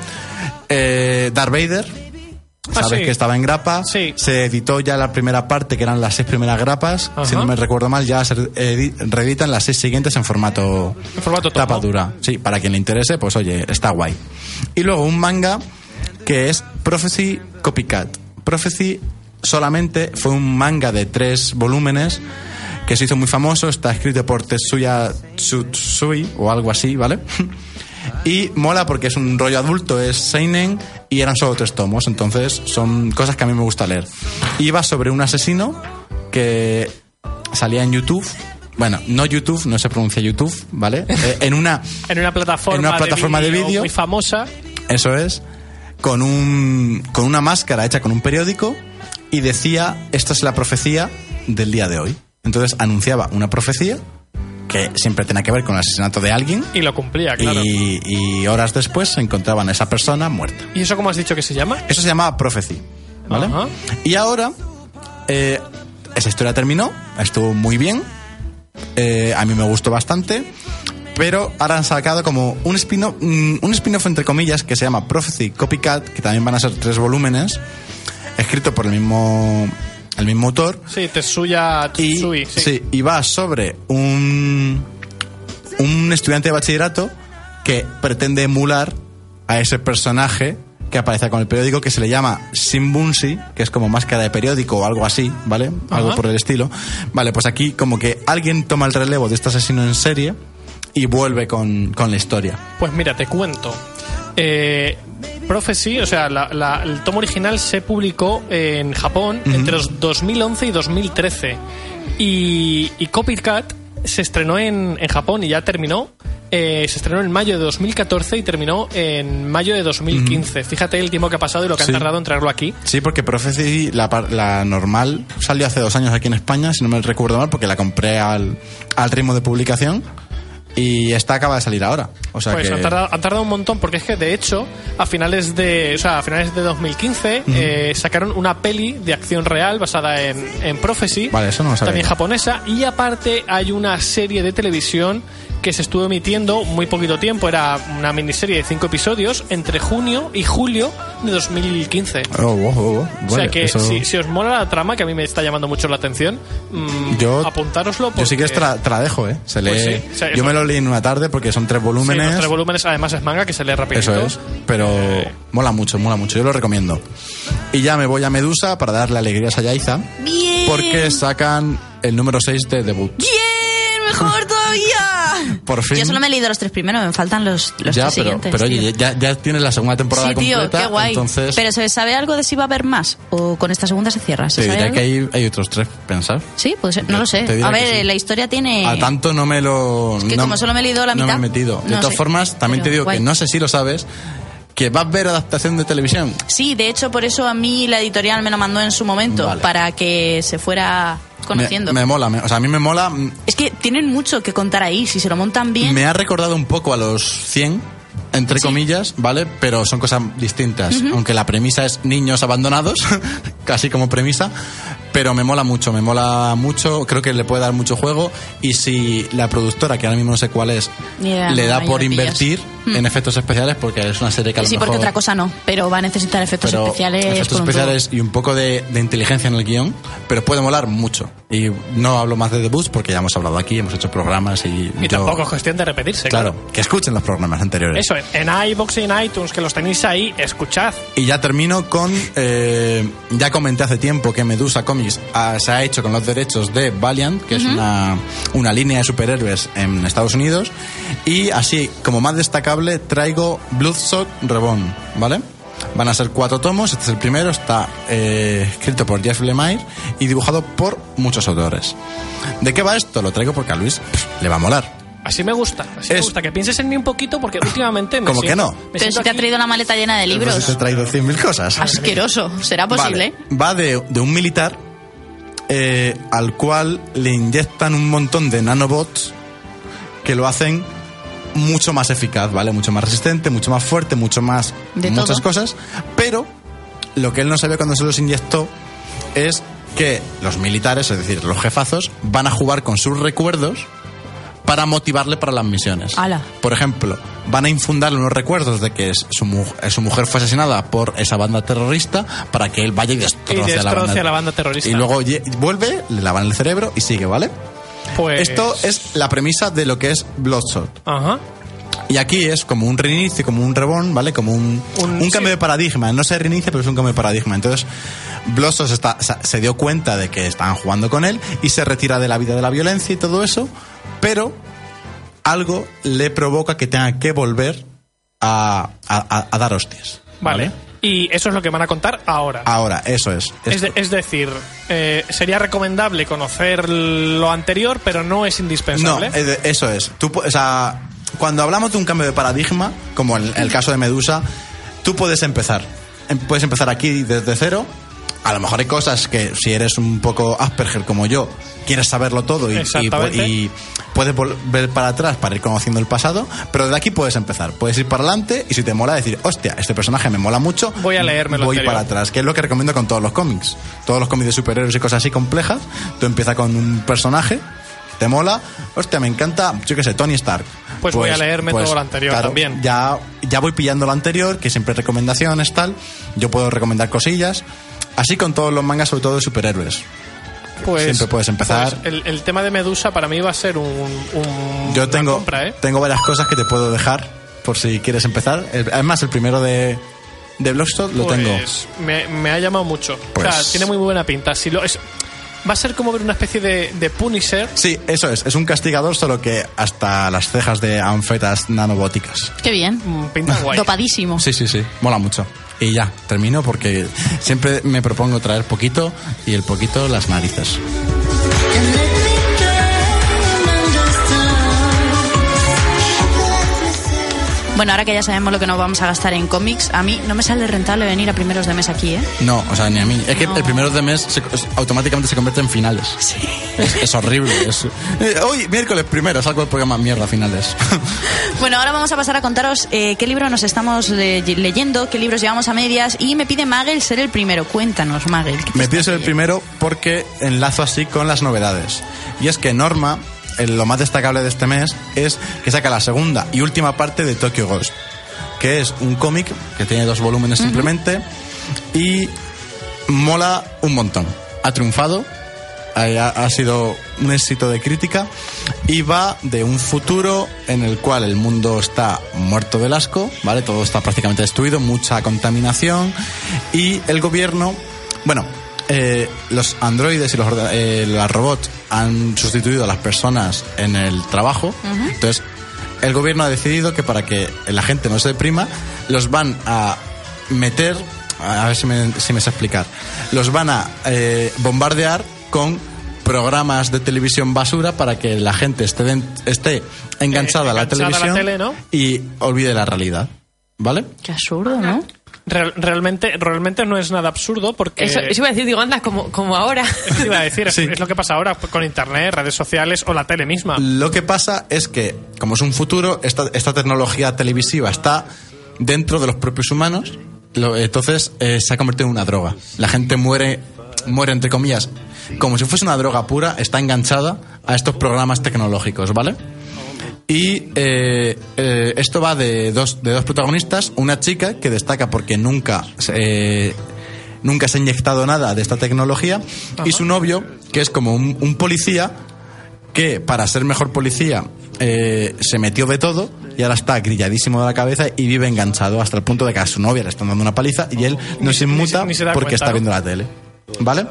eh, Darth Vader. Ah, Sabes sí. que estaba en grapa. Sí. Se editó ya la primera parte, que eran las seis primeras grapas. Ajá. Si no me recuerdo mal, ya se edi- reeditan las seis siguientes en formato, En formato tapa dura. Sí, para quien le interese, pues oye, está guay. Y luego un manga que es Prophecy Copycat. Prophecy solamente fue un manga de tres volúmenes que se hizo muy famoso. Está escrito por Tetsuya Tsutsui o algo así, ¿vale? Y mola porque es un rollo adulto, es Seinen y eran solo tres tomos, entonces son cosas que a mí me gusta leer. Iba sobre un asesino que salía en YouTube. Bueno, no YouTube, no se pronuncia YouTube, ¿vale? Eh, en una En una plataforma, En una plataforma de vídeo. muy famosa. Eso es. Con, un, con una máscara hecha con un periódico y decía, esta es la profecía del día de hoy. Entonces anunciaba una profecía que siempre tenía que ver con el asesinato de alguien Y lo cumplía, claro. ¿Y, y, y horas después se encontraban a esa persona muerta. eso cómo has dicho que se llama? Eso se llamaba Prophecy. ¿Vale? Ajá. Y ahora, eh, esa historia terminó, estuvo muy bien, eh, a mí me gustó bastante, pero ahora han sacado como un spin-off, mm, un spin-off entre comillas que se llama Prophecy Copycat, que también van a ser tres volúmenes, escrito por el mismo, el mismo autor. Sí, Tetsuya Y, Tsutsui. Sí. sí, y va sobre un, un estudiante de bachillerato que pretende emular a ese personaje que aparece con el periódico que se le llama Shimbunshi, que es como máscara de periódico o algo así, ¿vale? Algo Ajá. por el estilo. Vale, pues aquí como que alguien toma el relevo de este asesino en serie y vuelve con, con la historia. Pues mira, te cuento. Eh, Prophecy, o sea, la- la- el tomo original se publicó en Japón entre los 2011 y 2013. Y, y Copycat se estrenó en, en Japón y ya terminó. Eh, se estrenó en mayo de 2014 y terminó en mayo de 2015. Fíjate el tiempo que ha pasado y lo que Sí. han tardado en traerlo aquí. Sí, porque Prophecy, la, la normal, salió hace dos años aquí en España, si no me recuerdo mal, porque la compré al, al ritmo de publicación. Y esta acaba de salir ahora. O sea Pues que. han, tardado, han tardado un montón porque es que de hecho a finales de o sea, a finales de 2015 eh, sacaron una peli de acción real basada en, en Prophecy Vale, eso no también japonesa y aparte hay una serie de televisión que se estuvo emitiendo muy poquito tiempo era una miniserie de cinco episodios entre junio y julio de 2015 Oh, oh, oh, oh. o Vale, sea que eso- si, si os mola la trama que a mí me está llamando mucho la atención mm, Yo- apuntároslo Yo sí que porque- te la dejo, ¿eh? Se lee. Pues sí, o sea, yo me lo leí en una tarde porque son tres Sí, volúmenes. los tres volúmenes además es manga que se lee rapidito Eso es. Pero Eh, mola mucho, mola mucho. Yo lo recomiendo. Y ya me voy a Medusa para darle alegrías a Yaiza. Bien. Porque sacan el número 6 de debut. Bien, mejor todavía. Por fin. Yo solo me he leído los tres primeros, me faltan los, los ya, tres pero, siguientes. pero oye, ya, ya tienes la segunda temporada Sí, tío, completa. qué guay. Entonces, Pero ¿se sabe algo de si va a haber más? ¿O con esta segunda se cierra? ¿Se te diré algo? que hay, hay otros tres, pensar. Sí, pues no lo sé. A ver, sí. la historia tiene... A tanto no me lo. que no- como solo me he leído la No mitad, me he metido. De no todas sé. formas, también te digo guay. que no sé si lo sabes, que vas a ver adaptación de televisión. Sí, de hecho, por eso a mí la editorial me lo mandó en su momento, Vale. para que se fuera conociendo. Me, me mola, me- o sea, a mí me mola. mm, Es que tienen mucho que contar ahí, si se lo montan bien. Me ha recordado un poco a los 100, entre Sí. comillas, ¿vale? Pero son cosas distintas. Aunque la premisa es niños abandonados, casi como premisa. Pero me mola mucho, me mola mucho. Creo que le puede dar mucho juego. Y si la productora, que ahora mismo no sé cuál es, idea, le no, da ahí por invertir Hmm. en efectos especiales, porque es una serie que a lo sí, mejor. porque otra cosa no, pero va a necesitar efectos pero especiales. efectos especiales y un poco de, de inteligencia en el guion, pero puede molar mucho. Y no hablo más de debuts porque ya hemos hablado aquí, hemos hecho programas y. y yo- tampoco es cuestión de repetirse Claro, que escuchen los programas anteriores. Eso, en iBox y en iTunes, que los tenéis ahí, escuchad. Y ya termino con. eh, ya comenté hace tiempo que Medusa Comics ah, se ha hecho con los derechos de Valiant, que es una, una línea de superhéroes en Estados Unidos. Y así, como más destacable, traigo Bloodshot Reborn, ¿vale? Van a ser cuatro tomos, este es el primero, está eh, escrito por Jeff Lemire y dibujado por muchos autores. ¿De qué va esto? Lo traigo porque a Luis pff, le va a mular. Así me gusta, así me gusta. Que pienses en mí un poquito porque últimamente me ¿Cómo que siento- no? me Pero siento si te ha traído la maleta llena de libros. Pues te he traído 100.000 cosas. Asqueroso. ¿Será posible? Vale, Va de, de un militar eh, al cual le inyectan un montón de nanobots que lo hacen mucho más eficaz, ¿vale? Mucho más resistente, mucho más fuerte, mucho más... De muchas todo. cosas. Pero lo que él no sabía cuando se los inyectó es que los militares, es decir, los jefazos, van a jugar con sus recuerdos para motivarle para las misiones. Ala. Por ejemplo, van a infundarle unos recuerdos de que es- su, mu- eh, su mujer fue asesinada por esa banda terrorista para que él vaya y destroce, Y a, la banda, a la banda terrorista. Y luego vuelve, le lavan el cerebro y sigue, ¿vale? Pues... Esto es la premisa de lo que es Bloodshot. Ajá. Y aquí es como un reinicio, como un reborn, ¿vale? Como un, Un- un cambio sí. de paradigma. No se reinicia, pero es un cambio de paradigma. Entonces, Bloodshot se está- se- dio cuenta de que estaban jugando con él y se retira de la vida de la violencia y todo eso, pero algo le provoca que tenga que volver a, a- a dar hostias. Vale. Y eso es lo que van a contar ahora. Ahora, eso es. Es, Esto- de- es decir, eh, sería recomendable conocer lo anterior, pero no es No, indispensable. de- eso es. Tú, o sea, cuando hablamos de un cambio de paradigma, como en el caso de Medusa, tú puedes empezar. Em- Puedes empezar aquí desde cero. A lo mejor hay cosas que, si eres un poco Asperger como yo, quieres saberlo todo y, y, y puedes volver para atrás para ir conociendo el pasado, pero de aquí puedes empezar. Puedes ir para adelante y si te mola decir, hostia, este personaje me mola mucho, Voy a leerme lo voy anterior. para atrás, que es lo que recomiendo con todos los cómics. Todos los cómics de superhéroes y cosas así complejas, tú empiezas con un personaje, te mola, hostia, me encanta, yo qué sé, Tony Stark. Pues voy a leerme todo lo anterior también. Ya, ya voy pillando lo anterior, que siempre recomendaciones, tal. Yo puedo recomendar cosillas. Así con todos los mangas, sobre todo de superhéroes. pues, siempre puedes empezar. pues el, el tema de Medusa para mí va a ser un, un- Yo una tengo, compra, ¿eh? tengo varias cosas que te puedo dejar por si quieres empezar. Además, el primero de, de Bloodstock lo tengo. Pues Me, me ha llamado mucho. Pues- O sea, tiene muy buena pinta. Si lo es, va a ser como ver una especie de, de Punisher. Sí, eso es. Es un castigador, solo que hasta las cejas de anfetas nanobóticas. Qué bien. Mm, Pinta guay. Dopadísimo. Sí, sí, sí. Mola mucho. Y ya, termino porque siempre me propongo traer poquito y el poquito las narices. Bueno, ahora que ya sabemos lo que nos vamos a gastar en cómics, a mí no me sale rentable venir a primeros de mes aquí, ¿eh? No, o sea, ni a mí. Es que No. el primero de mes se- es- automáticamente se convierte en finales. Es, es horrible. Es, Eh, hoy, miércoles primero, salgo el programa mierda finales. Bueno, ahora vamos a pasar a contaros eh, qué libro nos estamos le- leyendo, qué libros llevamos a medias y me pide Magel ser el primero. Cuéntanos, Magel. ¿qué te Me pido ser el primero porque enlazo así con las novedades. Y es que Norma, lo más destacable de este mes, es que saca la segunda y última parte de Tokyo Ghost, que es un cómic que tiene dos volúmenes simplemente y mola un montón. Ha triunfado, ha, ha sido un éxito de crítica y va de un futuro en el cual el mundo está muerto del asco, ¿vale? Todo está prácticamente destruido, mucha contaminación y el gobierno, bueno, eh, los androides y los, eh, robots han sustituido a las personas en el trabajo, entonces el gobierno ha decidido que para que la gente no se deprima, los van a meter, a ver si me, si me sé explicar, los van a eh, bombardear con programas de televisión basura para que la gente esté, den- esté enganchada, a la enganchada a la televisión tele, ¿no? y olvide la realidad. ¿Vale? Qué absurdo, ¿no? Real- realmente, realmente no es nada absurdo porque... Eso, eso iba a decir, digo, anda, como, como ahora. Eso iba a decir, es lo que pasa ahora con internet, redes sociales o la tele misma. Lo que pasa es que, como es un futuro, esta, esta tecnología televisiva está dentro de los propios humanos, lo- entonces eh, se ha convertido en una droga. La gente muere, muere entre comillas, como si fuese una droga pura, está enganchada a estos programas tecnológicos, ¿vale? Y eh, eh, esto va de dos, de dos protagonistas, una chica que destaca porque nunca eh, nunca se ha inyectado nada de esta tecnología, y su novio, que es como un, un policía que para ser mejor policía eh, se metió de todo y ahora está grilladísimo de la cabeza y vive enganchado hasta el punto de que a su novia le están dando una paliza y él no se inmuta ni se porque cuenta, está viendo la tele. ¿Vale?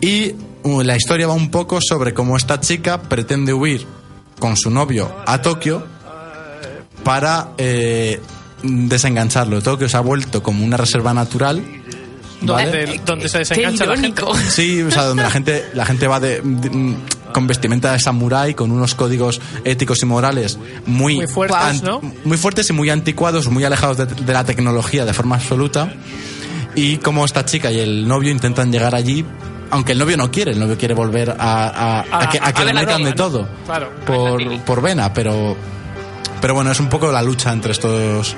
Y uh, la historia va un poco sobre cómo esta chica pretende huir con su novio a Tokio para eh, desengancharlo. Tokio se ha vuelto como una reserva natural. ¿vale? Donde, donde se desengancha la gente. Sí, o sea, donde la gente, la gente va de, de- con vestimenta de samurái, con unos códigos éticos y morales muy, Muy fuertes, an- ¿no? muy fuertes y muy anticuados, muy alejados de, de la tecnología de forma absoluta. Y como esta chica y el novio intentan llegar allí, aunque el novio no quiere, el novio quiere volver a, a- a A- que, a que a le metan de ¿no? todo Claro. por, por vena, pero, pero bueno, es un poco la lucha entre estos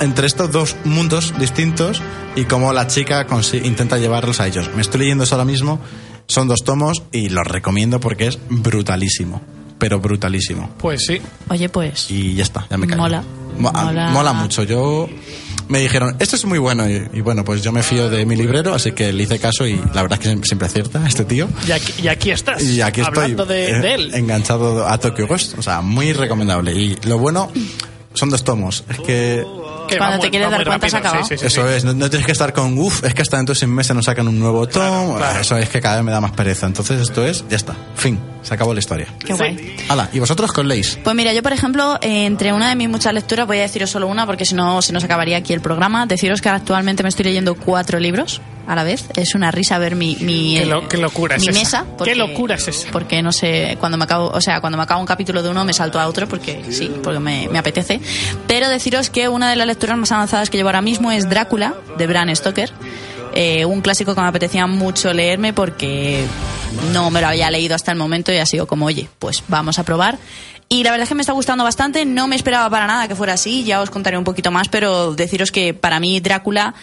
entre estos dos mundos distintos y cómo la chica intenta llevarlos a ellos. Me estoy leyendo eso ahora mismo, son dos tomos y los recomiendo porque es brutalísimo, pero brutalísimo. Pues sí. Oye, pues. Y ya está, ya me callo. Mola. Mo- ah, Mola. mola mucho. Yo me dijeron, esto es muy bueno y, y bueno, pues yo me fío de mi librero, así que le hice caso y la verdad es que siempre, siempre acierta este tío. Y aquí, y aquí estás. Y aquí estoy Hablando de, eh, de él. enganchado a Tokyo Ghost. O sea, muy recomendable. Y lo bueno son dos tomos. Es que Que Cuando te quieres dar cuenta, se ha rápido. acabado. Sí, sí, sí, Eso sí. es, no, no tienes que estar con, uff, es que hasta dentro de seis meses nos sacan un nuevo tomo. claro. Eso es que cada vez me da más pereza. Entonces esto es, ya está, fin, se acabó la historia. Qué guay. Hala, ¿y vosotros con leéis? Pues mira, yo por ejemplo, entre una de mis muchas lecturas, voy a deciros solo una porque si no se nos acabaría aquí el programa. Deciros que actualmente me estoy leyendo cuatro libros a la vez. Es una risa ver mi, mi, Qué lo- qué locura es mi esa. mesa. Qué locura es esa. Porque no sé, cuando me acabo, o sea, cuando me acabo un capítulo de uno me salto a otro porque sí, porque me, me apetece. Pero deciros que una de las lecturas más avanzadas que llevo ahora mismo es Drácula de Bram Stoker. Eh, un clásico que me apetecía mucho leerme porque no me lo había leído hasta el momento y ha sido como, oye, pues vamos a probar. Y la verdad es que me está gustando bastante, no me esperaba para nada que fuera así, ya os contaré un poquito más, pero deciros que para mí Drácula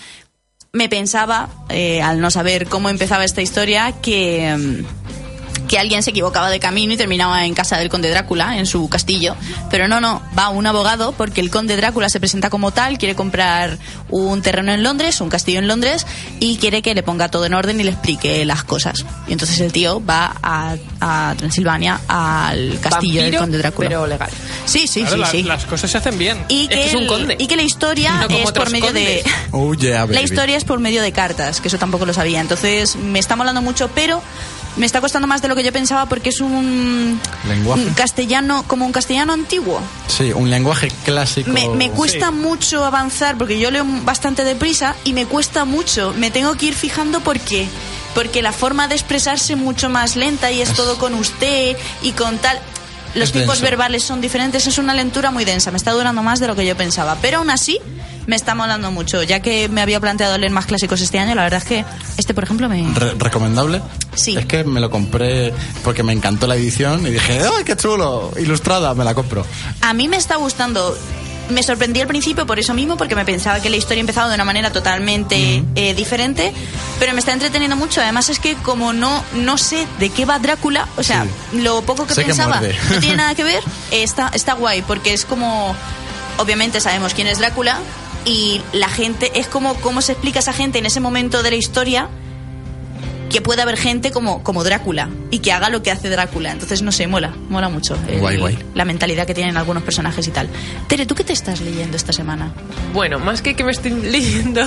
me pensaba, eh, al no saber cómo empezaba esta historia, que, mm, que alguien se equivocaba de camino y terminaba en casa del conde Drácula, en su castillo. Pero no, no, va un abogado porque el conde Drácula se presenta como tal, quiere comprar un terreno en Londres, un castillo en Londres, y quiere que le ponga todo en orden y le explique las cosas. Y entonces el tío va a, a Transilvania, al castillo del Vampiro, conde Drácula. pero legal. Sí, sí, Claro, sí, la- sí. Las cosas se hacen bien. Y Es que, es un el- conde. y que la historia No es por medio de... condes. Oh yeah, La historia es por medio de cartas, que eso tampoco lo sabía. Entonces me está molando mucho, pero me está costando más de lo que yo pensaba porque es un, Lenguaje. un castellano, como un castellano antiguo. Sí, un lenguaje clásico. Me, me cuesta Sí. mucho avanzar porque yo leo bastante deprisa y me cuesta mucho. Me tengo que ir fijando por qué. Porque la forma de expresarse es mucho más lenta y es todo con usted y con tal. Los Es tipos denso. verbales son diferentes, es una lectura muy densa, me está durando más de lo que yo pensaba. Pero aún así, me está molando mucho. Ya que me había planteado leer más clásicos este año, la verdad es que este, por ejemplo, me. Re- ¿Recomendable? Sí. Es que me lo compré porque me encantó la edición y dije, ¡ay, qué chulo! Ilustrada, me la compro. A mí me está gustando. Me sorprendí al principio por eso mismo, porque me pensaba que la historia empezaba de una manera totalmente eh, diferente, pero me está entreteniendo mucho. Además es que como no, no sé de qué va Drácula, o sea, lo poco que Sé pensaba no tiene nada que ver, eh, está, está guay, porque es como, obviamente sabemos quién es Drácula y la gente, es como cómo se explica a esa gente en ese momento de la historia que pueda haber gente como, como Drácula y que haga lo que hace Drácula. Entonces, no sé, mola, mola mucho. el- Guay, guay. La mentalidad que tienen algunos personajes y tal. Tere, ¿tú qué te estás leyendo esta semana? Bueno, más que que me estoy leyendo,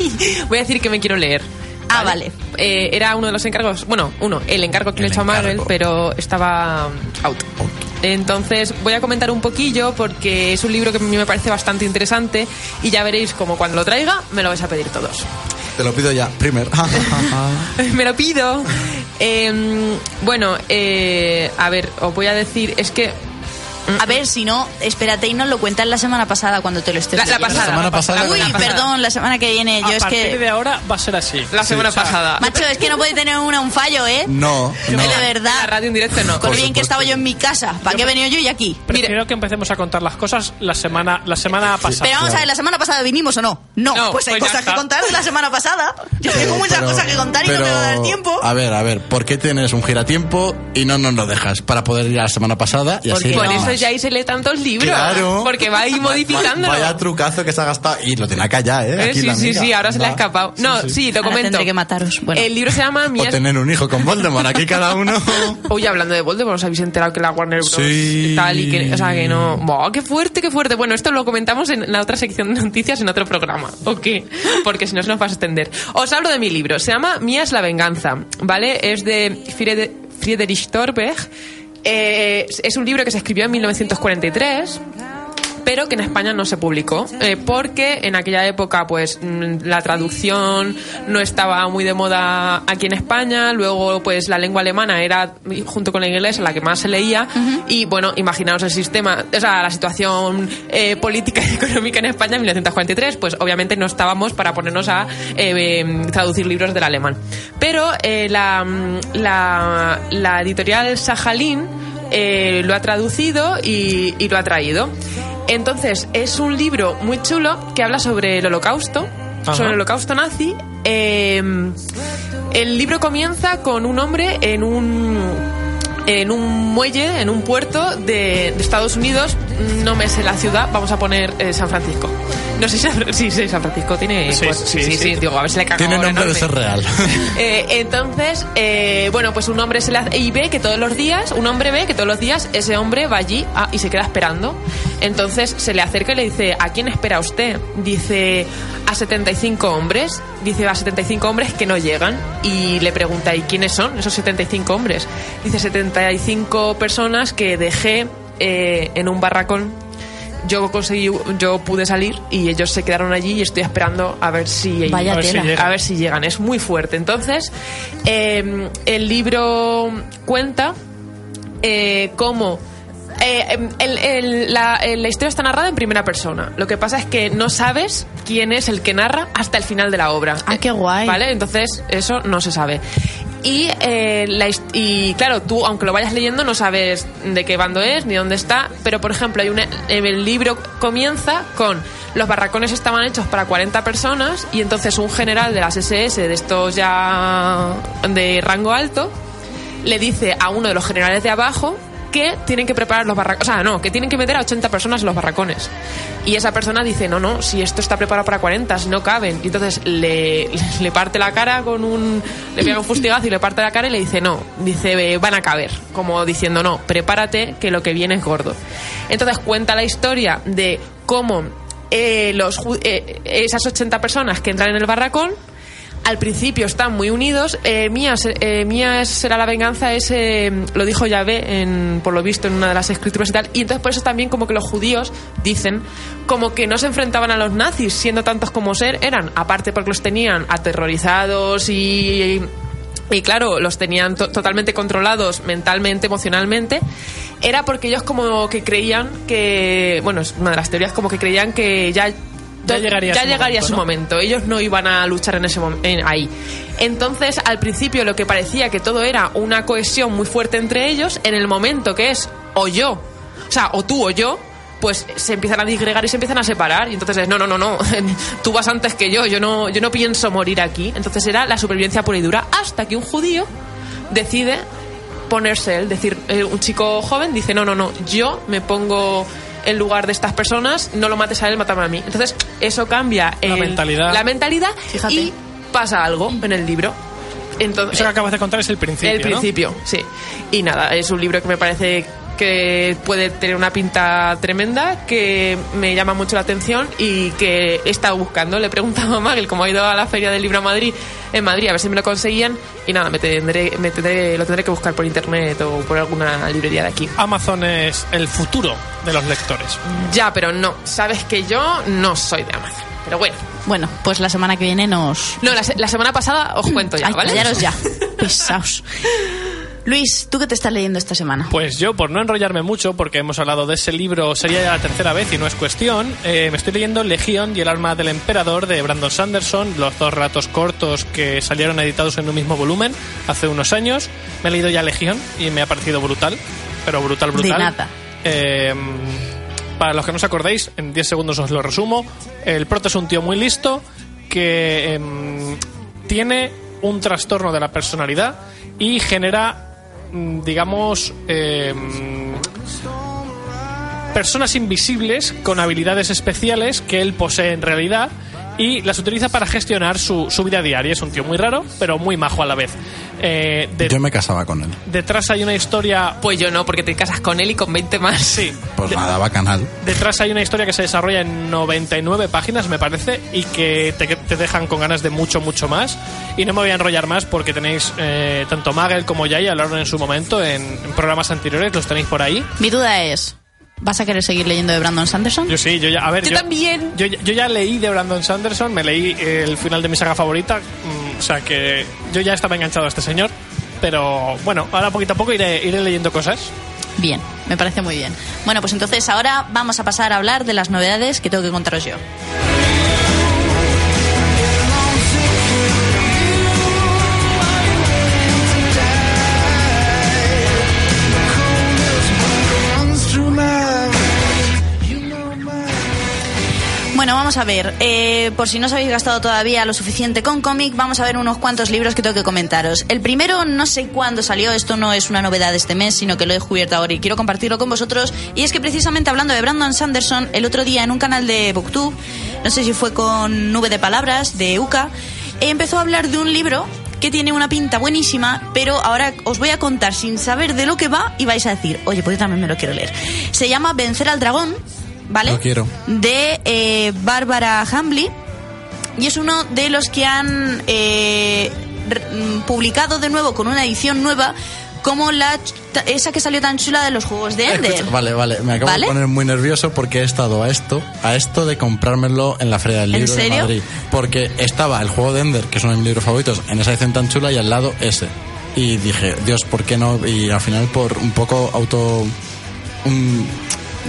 voy a decir que me quiero leer. Ah, vale. Eh, era uno de los encargos, bueno, uno, el encargo que le he hecho a Marvel, pero estaba um, out. Entonces voy a comentar un poquillo porque es un libro que a mí me parece bastante interesante y ya veréis como cuando lo traiga me lo vais a pedir todos. Te lo pido ya, primer. me lo pido. Em, bueno, eh, a ver, os voy a decir, es que A ver, si no, espérate y nos lo cuentas la semana pasada cuando te lo estés la, la pasada. semana pasada. Uy, la pasada. perdón, la semana que viene. Yo a es partir que... de ahora va a ser así. La semana o sea, pasada. Macho, es que no puede tener una un fallo, ¿eh? No, no. de La verdad. radio en directo no. Con bien que estaba yo en mi casa. ¿Para qué he venido yo y aquí? Prefiero que empecemos a contar las cosas la semana, la semana pasada. Pero vamos a ver, ¿la semana pasada vinimos o no? No, No, pues hay pues cosas que contar de la semana pasada. Yo tengo muchas Pero- cosas que contar y no me va a dar tiempo. A ver, a ver, ¿por qué tienes un giratiempo y no nos lo dejas? Para poder ir a la semana pasada y así. Por eso más. ya ahí se lee tantos libros. Claro. Porque va ahí modificándolo. Vaya trucazo que se ha gastado. Y lo tiene acá ya, ¿eh? Eh, Aquí sí, la sí, amiga. sí, ahora se le ha escapado. No, sí, lo Ahora comento. tendré que mataros. Bueno. El libro se llama O Mías... tener un hijo con Voldemort. Aquí cada uno. Oye, hablando de Voldemort, ¿os habéis enterado que la Warner Bros. Sí. tal y que... O sea, que no... Buah, ¡Qué fuerte, qué fuerte! Bueno, esto lo comentamos en la otra sección de noticias en otro programa, ¿ok? Porque si no se nos va a extender. Os hablo de mi libro. Se llama Mía es la venganza, ¿vale? Es de Friedrich Thorberg. Eh, es un libro que se escribió en 1943 pero que en España no se publicó eh, porque en aquella época pues mm, la traducción no estaba muy de moda aquí en España luego pues la lengua alemana era junto con la inglesa la que más se leía y bueno imaginaos el sistema o sea la situación eh, política y económica en España en 1943 pues obviamente no estábamos para ponernos a eh, em, traducir libros del alemán. Pero eh, la, la, la editorial Sajalin eh, lo ha traducido y, y lo ha traído. Entonces, es un libro muy chulo que habla sobre el holocausto, Ajá. sobre el holocausto nazi. Eh, el libro comienza con un hombre en un en un muelle, en un puerto de, de Estados Unidos, no me sé la ciudad, vamos a poner eh, San Francisco. No sé si San, sí, sí, San Francisco tiene... Sí, pues, sí, sí, sí, sí. digo, a ver si le cago Tiene nombre de ser real. Eh, entonces, eh, bueno, pues un hombre se le hace, y ve que todos los días, un hombre ve que todos los días ese hombre va allí ah, y se queda esperando. Entonces se le acerca y le dice, ¿a quién espera usted? Dice, a 75 hombres. Dice, a 75 hombres que no llegan. Y le pregunta, ¿y quiénes son esos 75 hombres? Dice, 75 personas que dejé eh, en un barracón yo conseguí, yo pude salir y ellos se quedaron allí y estoy esperando a ver si Vaya A ver si tela. llega. a ver si llegan. Es muy fuerte. Entonces, eh, el libro cuenta eh, cómo eh, el- el- la, el- la historia está narrada en primera persona. Lo que pasa es que no sabes quién es el que narra hasta el final de la obra. Ah, qué guay. ¿Vale? Entonces, eso no se sabe. Y, eh, la y claro, tú, aunque lo vayas leyendo, no sabes de qué bando es ni dónde está. Pero, por ejemplo, hay una, el libro comienza con los barracones estaban hechos para 40 personas y entonces un general de las SS, de estos ya de rango alto, le dice a uno de los generales de abajo que tienen que preparar los barracones. O sea, no, que tienen que meter a 80 personas en los barracones. Y esa persona dice, no, no, si esto está preparado para 40, si no caben. Y entonces le, le parte la cara con un... Le pega un fustigazo y le parte la cara y le dice, no, dice, "Eh, van a caber. Como diciendo, no, prepárate que lo que viene es gordo. Entonces cuenta la historia de cómo eh, los, eh, esas 80 personas que entran en el barracón al principio están muy unidos. Eh, mía, eh, mía será la venganza, es, eh, lo dijo Yahvé, en, por lo visto, en una de las escrituras y tal. Y entonces por eso también como que los judíos dicen como que no se enfrentaban a los nazis, siendo tantos como ser, eran, aparte porque los tenían aterrorizados y... Y claro, los tenían to- totalmente controlados mentalmente, emocionalmente. Era porque ellos como que creían que, bueno, es una de las teorías como que creían que ya Ya llegaría ya su llegaría momento, su ¿no? momento. Ellos no iban a luchar en ese en- ahí. Entonces, al principio lo que parecía que todo era una cohesión muy fuerte entre ellos, en el momento que es o yo, o sea, o tú o yo, pues se empiezan a disgregar y se empiezan a separar. Y entonces es, no, no, no, no, tú vas antes que yo, yo no, yo no pienso morir aquí. Entonces era la supervivencia pura y dura hasta que un judío decide ponerse él, decir, eh, un chico joven dice, no, no, no, yo me pongo en lugar de estas personas, no lo mates a él, mátame a mí. Entonces, eso cambia La el- mentalidad. la mentalidad Fíjate. y pasa algo en el libro. Entonces, Eso que acabas de contar es el principio, el ¿no? principio, sí. Y nada, es un libro que me parece que puede tener una pinta tremenda, que me llama mucho la atención y que he estado buscando. Le he preguntado a Magel cómo ha ido a la Feria del Libro a Madrid, en Madrid, a ver si me lo conseguían. Y nada, me tendré, me tendré- lo tendré que buscar por internet o por alguna librería de aquí. Amazon es el futuro de los lectores. Ya, pero no. Sabes que yo no soy de Amazon. Pero bueno. Bueno, pues la semana que viene nos... No, la, la semana pasada os cuento ya, Ay, ¿vale? callaros ya. Pesaos. Luis, ¿tú qué te estás leyendo esta semana? Pues yo, por no enrollarme mucho, porque hemos hablado de ese libro, sería ya la tercera vez y no es cuestión, eh, me estoy leyendo Legión y el alma del emperador de Brandon Sanderson, los dos ratos cortos que salieron editados en un mismo volumen hace unos años. Me he leído ya Legión y me ha parecido brutal, pero brutal, brutal. De nada. Eh, para los que no os acordéis, en 10 segundos os lo resumo. El prota es un tío muy listo que em, tiene un trastorno de la personalidad y genera, digamos, em, personas invisibles con habilidades especiales que él posee en realidad y las utiliza para gestionar su, su vida diaria. Es un tío muy raro, pero muy majo a la vez. Eh, de- Yo me casaba con él. detrás hay una historia... Pues yo no, porque te casas con él y con 20 más. Sí, Pues nada, bacanal. Detrás hay una historia que se desarrolla en 99 páginas, me parece, y que te, te dejan con ganas de mucho, mucho más. Y no me voy a enrollar más porque tenéis eh, tanto Magel como Yaya hablaron en su momento en, en programas anteriores, los tenéis por ahí. Mi duda es, ¿vas a querer seguir leyendo de Brandon Sanderson? Yo sí, yo ya, a ver, Yo también. Yo, yo ya leí de Brandon Sanderson, me leí el final de mi saga favorita, mm, o sea que yo ya estaba enganchado a este señor. Pero bueno, ahora poquito a poco iré, iré leyendo cosas. Bien, me parece muy bien. Bueno, pues entonces ahora vamos a pasar a hablar de las novedades que tengo que contaros yo. Bueno, vamos a ver. eh, por si no os habéis gastado todavía lo suficiente con cómic, vamos a ver unos cuantos libros que tengo que comentaros. El primero, no sé cuándo salió, esto no es una novedad de este mes, sino que lo he descubierto ahora y quiero compartirlo con vosotros. Y es que precisamente hablando de Brandon Sanderson, el otro día en un canal de Booktube, no sé si fue con Nube de Palabras, de UCA, empezó a hablar de un libro que tiene una pinta buenísima, pero ahora os voy a contar sin saber de lo que va y vais a decir, oye, pues yo también me lo quiero leer. Se llama Vencer al Dragón ¿vale? Lo quiero. De eh, Bárbara Hambley. Y es uno de los que han eh, mm, publicado de nuevo con una edición nueva como la esa que salió tan chula de los juegos de Ender. Escucha, vale, vale, me acabo ¿Vale? de poner muy nervioso porque he estado a esto, a esto de comprármelo en la Feria del ¿En Libro de? Madrid. Porque estaba el juego de Ender, que es uno de mis libros favoritos, en esa edición tan chula y al lado ese. Y dije, Dios, ¿por qué no? Y al final por un poco auto... un-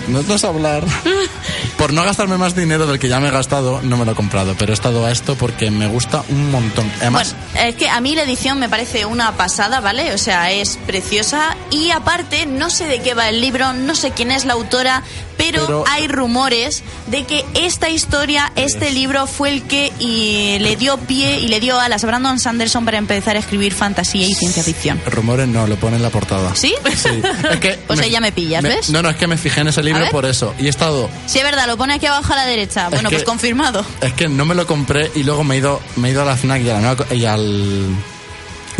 no, no sé hablar. por no gastarme más dinero del que ya me he gastado, no me lo he comprado. Pero he estado a esto porque me gusta un montón. Además, Bueno, es que a mí la edición me parece una pasada, ¿vale? O sea, es preciosa y aparte no sé de qué va el libro, no sé quién es la autora, pero, Pero- hay rumores de que esta historia, este libro fue el que y, le dio pie y le dio alas a Brandon Sanderson para empezar a escribir fantasía y ciencia ficción. rumores no, lo pone en la portada. ¿Sí? Sí. Es que Pues ahí ya me pillas, ¿ves? No, no, es que me fijé en ese libro por eso. Y he estado Sí, es verdad, lo pone aquí abajo a la derecha. Bueno, que- pues confirmado. Es que no me lo compré y luego me he ido, me he ido a la FNAC y, a la y al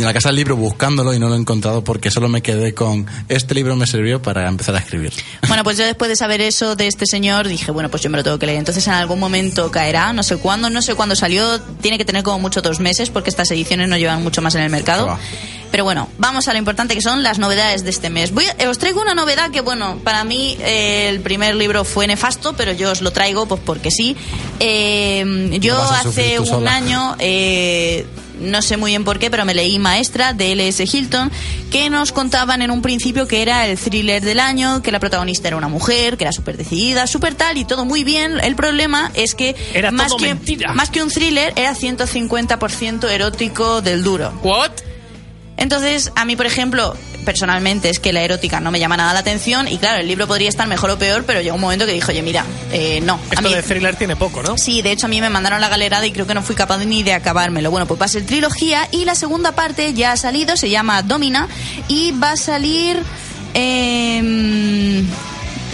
a la casa del libro buscándolo y no lo he encontrado porque solo me quedé con este libro me sirvió para empezar a escribir. Bueno, pues yo después de saber eso de este señor dije, bueno, pues yo me lo tengo que leer. Entonces en algún momento caerá, no sé cuándo, no sé cuándo salió. Tiene que tener como mucho dos meses porque estas ediciones no llevan mucho más en el mercado. Pero bueno, vamos a lo importante que son las novedades de este mes. Voy os traigo una novedad que, bueno, para mí eh, el primer libro fue nefasto, pero yo os lo traigo pues porque sí. Eh, yo hace un sola. año... eh, no sé muy bien por qué, pero me leí Maestra de L.S. Hilton, que nos contaban en un principio que era el thriller del año, que la protagonista era una mujer, que era súper decidida, súper tal y todo muy bien. El problema es que, Era más, que mentira. más que un thriller, era 150% erótico del duro. ¿What? Entonces, a mí, por ejemplo, personalmente es que la erótica no me llama nada la atención y claro, el libro podría estar mejor o peor, pero llegó un momento que dije, oye, mira, eh, no. A Esto mí- de thriller tiene poco, ¿no? Sí, de hecho a mí me mandaron la galerada y creo que no fui capaz ni de acabármelo. Bueno, pues va a ser trilogía y la segunda parte ya ha salido, se llama Domina y va a salir... em,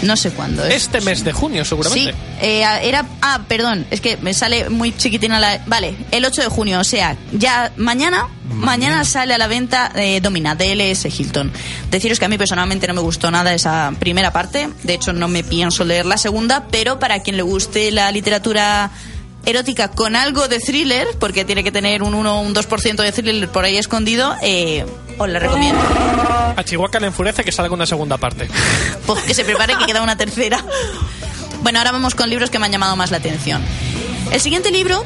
no sé cuándo es. Este mes de junio, Sí, seguramente. eh, era... Ah, perdón, es que me sale muy chiquitina la... Vale, el 8 de junio, o sea, ya mañana... Mañana sale a la venta eh, Domina, de LS Hilton. Deciros que a mí personalmente no me gustó nada esa primera parte, de hecho no me pienso leer la segunda, pero para quien le guste la literatura erótica con algo de thriller, porque tiene que tener un 1 o un 2% de thriller por ahí escondido, eh, os la recomiendo. A Chihuahua le enfurece que salga una segunda parte. Pues que se prepare que queda una tercera. Bueno, ahora vamos con libros que me han llamado más la atención. El siguiente libro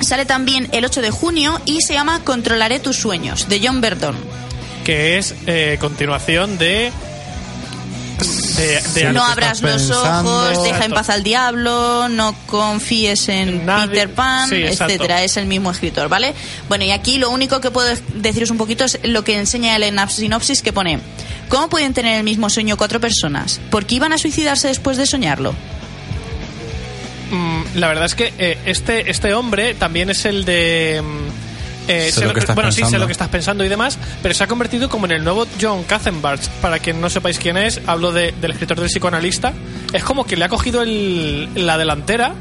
sale también el 8 de junio y se llama Controlaré tus sueños, de John Verdon. Que es eh, continuación de. De, de lo no abras los ojos, deja en paz al diablo, no confíes en Nadie- Peter Pan, Sí, etcétera. Es el mismo escritor, ¿vale? Bueno, y aquí lo único que puedo deciros un poquito es lo que enseña él en la sinopsis que pone. ¿Cómo pueden tener el mismo sueño cuatro personas? ¿Por qué iban a suicidarse después de soñarlo? Mm, la verdad es que eh, este, este hombre también es el de. mm, eh, Sé lo que bueno, sí, sé pensando. lo que estás pensando y demás, pero se ha convertido como en el nuevo John Katzenbach. Para quien no sepáis quién es, hablo de- del escritor del psicoanalista. Es como que le ha cogido el- la delantera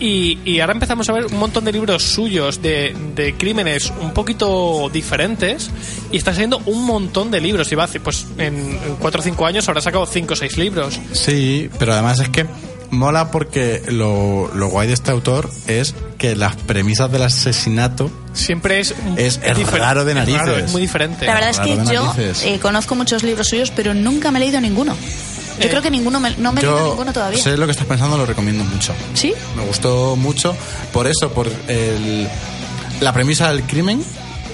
y, y ahora empezamos a ver un montón de libros suyos de, de crímenes un poquito diferentes y está saliendo un montón de libros. Y va pues en 4 o 5 años habrá sacado 5 o 6 libros. Sí, pero además es que mola porque lo, lo guay de este autor es que las premisas del asesinato Siempre es, Es- raro de es raro, narices. es muy diferente. La verdad es que yo eh, conozco muchos libros suyos, pero nunca me he leído ninguno. Yo Eh, creo que ninguno me- no me he leído Yo ninguno todavía. sé lo que estás pensando, lo recomiendo mucho. ¿Sí? Me gustó mucho por eso, por el, la premisa del crimen.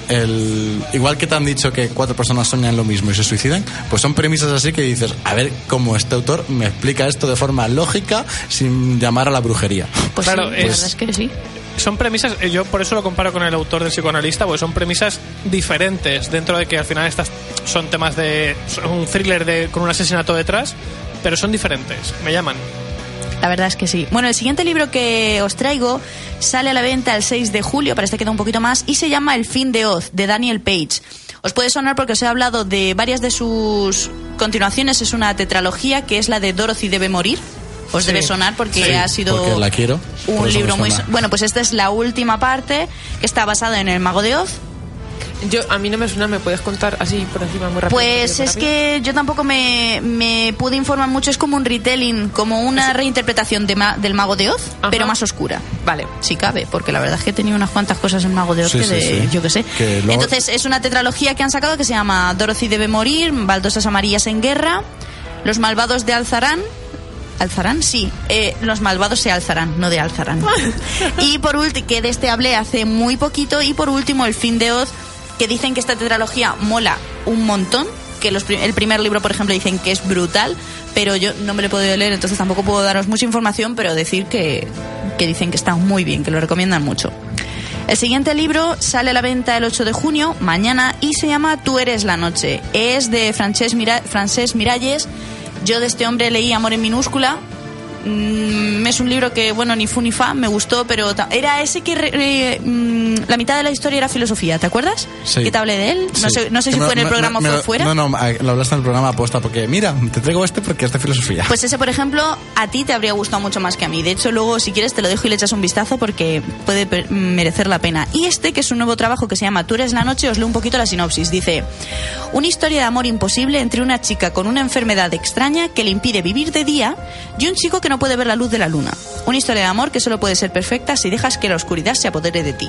El, igual que te han dicho que cuatro personas soñan lo mismo y se suicidan, pues son premisas así que dices, a ver cómo este autor me explica esto de forma lógica sin llamar a la brujería. Pues Claro, sí, la es- verdad es que sí. Son premisas, eh, yo por eso lo comparo con el autor del psicoanalista, porque son premisas diferentes, dentro de que al final estas son temas de. son un thriller de, con un asesinato detrás, pero son diferentes, me llaman. La verdad es que sí. Bueno, el siguiente libro que os traigo sale a la venta el 6 de julio, para este queda un poquito más, y se llama El fin de Oz, de Daniel Page. Os puede sonar porque os he hablado de varias de sus continuaciones. Es una tetralogía que es la de Dorothy debe morir. Os Sí. debe sonar porque Sí, ha sido porque la quiero, un libro muy... Bueno, pues esta es la última parte que está basada en El Mago de Oz. Yo, a mí no me suena, ¿me puedes contar así por encima muy rápido? Pues es rápido. que yo tampoco me, me pude informar mucho. Es como un retelling, como una reinterpretación de Ma- del Mago de Oz, Ajá. pero más oscura. Vale. Si cabe, porque la verdad es que tenía unas cuantas cosas en Mago de Oz Sí, que sí, de, sí. yo que sé. Que Entonces es una tetralogía que han sacado que se llama Dorothy debe morir, Baldosas amarillas en guerra, Los malvados de Alzarán. ¿Alzarán? Sí, eh, los malvados se alzarán, no de alzarán. y por último, que de este hablé hace muy poquito, y por último, El fin de Oz, que dicen que esta tetralogía mola un montón, que los, el primer libro, por ejemplo, dicen que es brutal, pero yo no me lo he podido leer, entonces tampoco puedo daros mucha información, pero decir que, que dicen que está muy bien, que lo recomiendan mucho. El siguiente libro sale a la venta el 8 de junio, mañana, y se llama Tú eres la noche. Es de Francesc, Mira Francesc Miralles. Yo de este hombre leí Amor en minúscula. Mm, es un libro que, bueno, ni fu ni fa, me gustó, pero era ese que re- eh, mm, la mitad de la historia era filosofía, ¿te acuerdas? Sí. Que te hablé de él. No Sí. sé, no sé Que si me- fue en el me- programa o fue fuera. No, no, lo hablaste en el programa aposta porque, mira, te traigo este porque es de filosofía. Pues ese, por ejemplo, a ti te habría gustado mucho más que a mí. De hecho, luego, si quieres, te lo dejo y le echas un vistazo porque puede per- merecer la pena. Y este, que es un nuevo trabajo que se llama Tú eres la noche, os leo un poquito la sinopsis. Dice, una historia de amor imposible entre una chica con una enfermedad extraña que le impide vivir de día y un chico que no puede ver la luz de la luna. Una historia de amor que solo puede ser perfecta si dejas que la oscuridad se apodere de ti.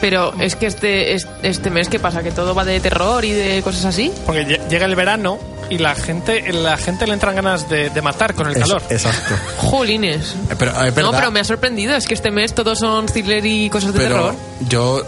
Pero es que este, es- este mes, ¿qué pasa? ¿Que todo va de terror y de cosas así? Porque lle- llega el verano y la gente, la gente le entran ganas de, de matar con el Es- calor. exacto. Jolines. Eh, Pero, eh, No, pero me ha sorprendido. Es que este mes todos son thriller y cosas de pero terror. yo...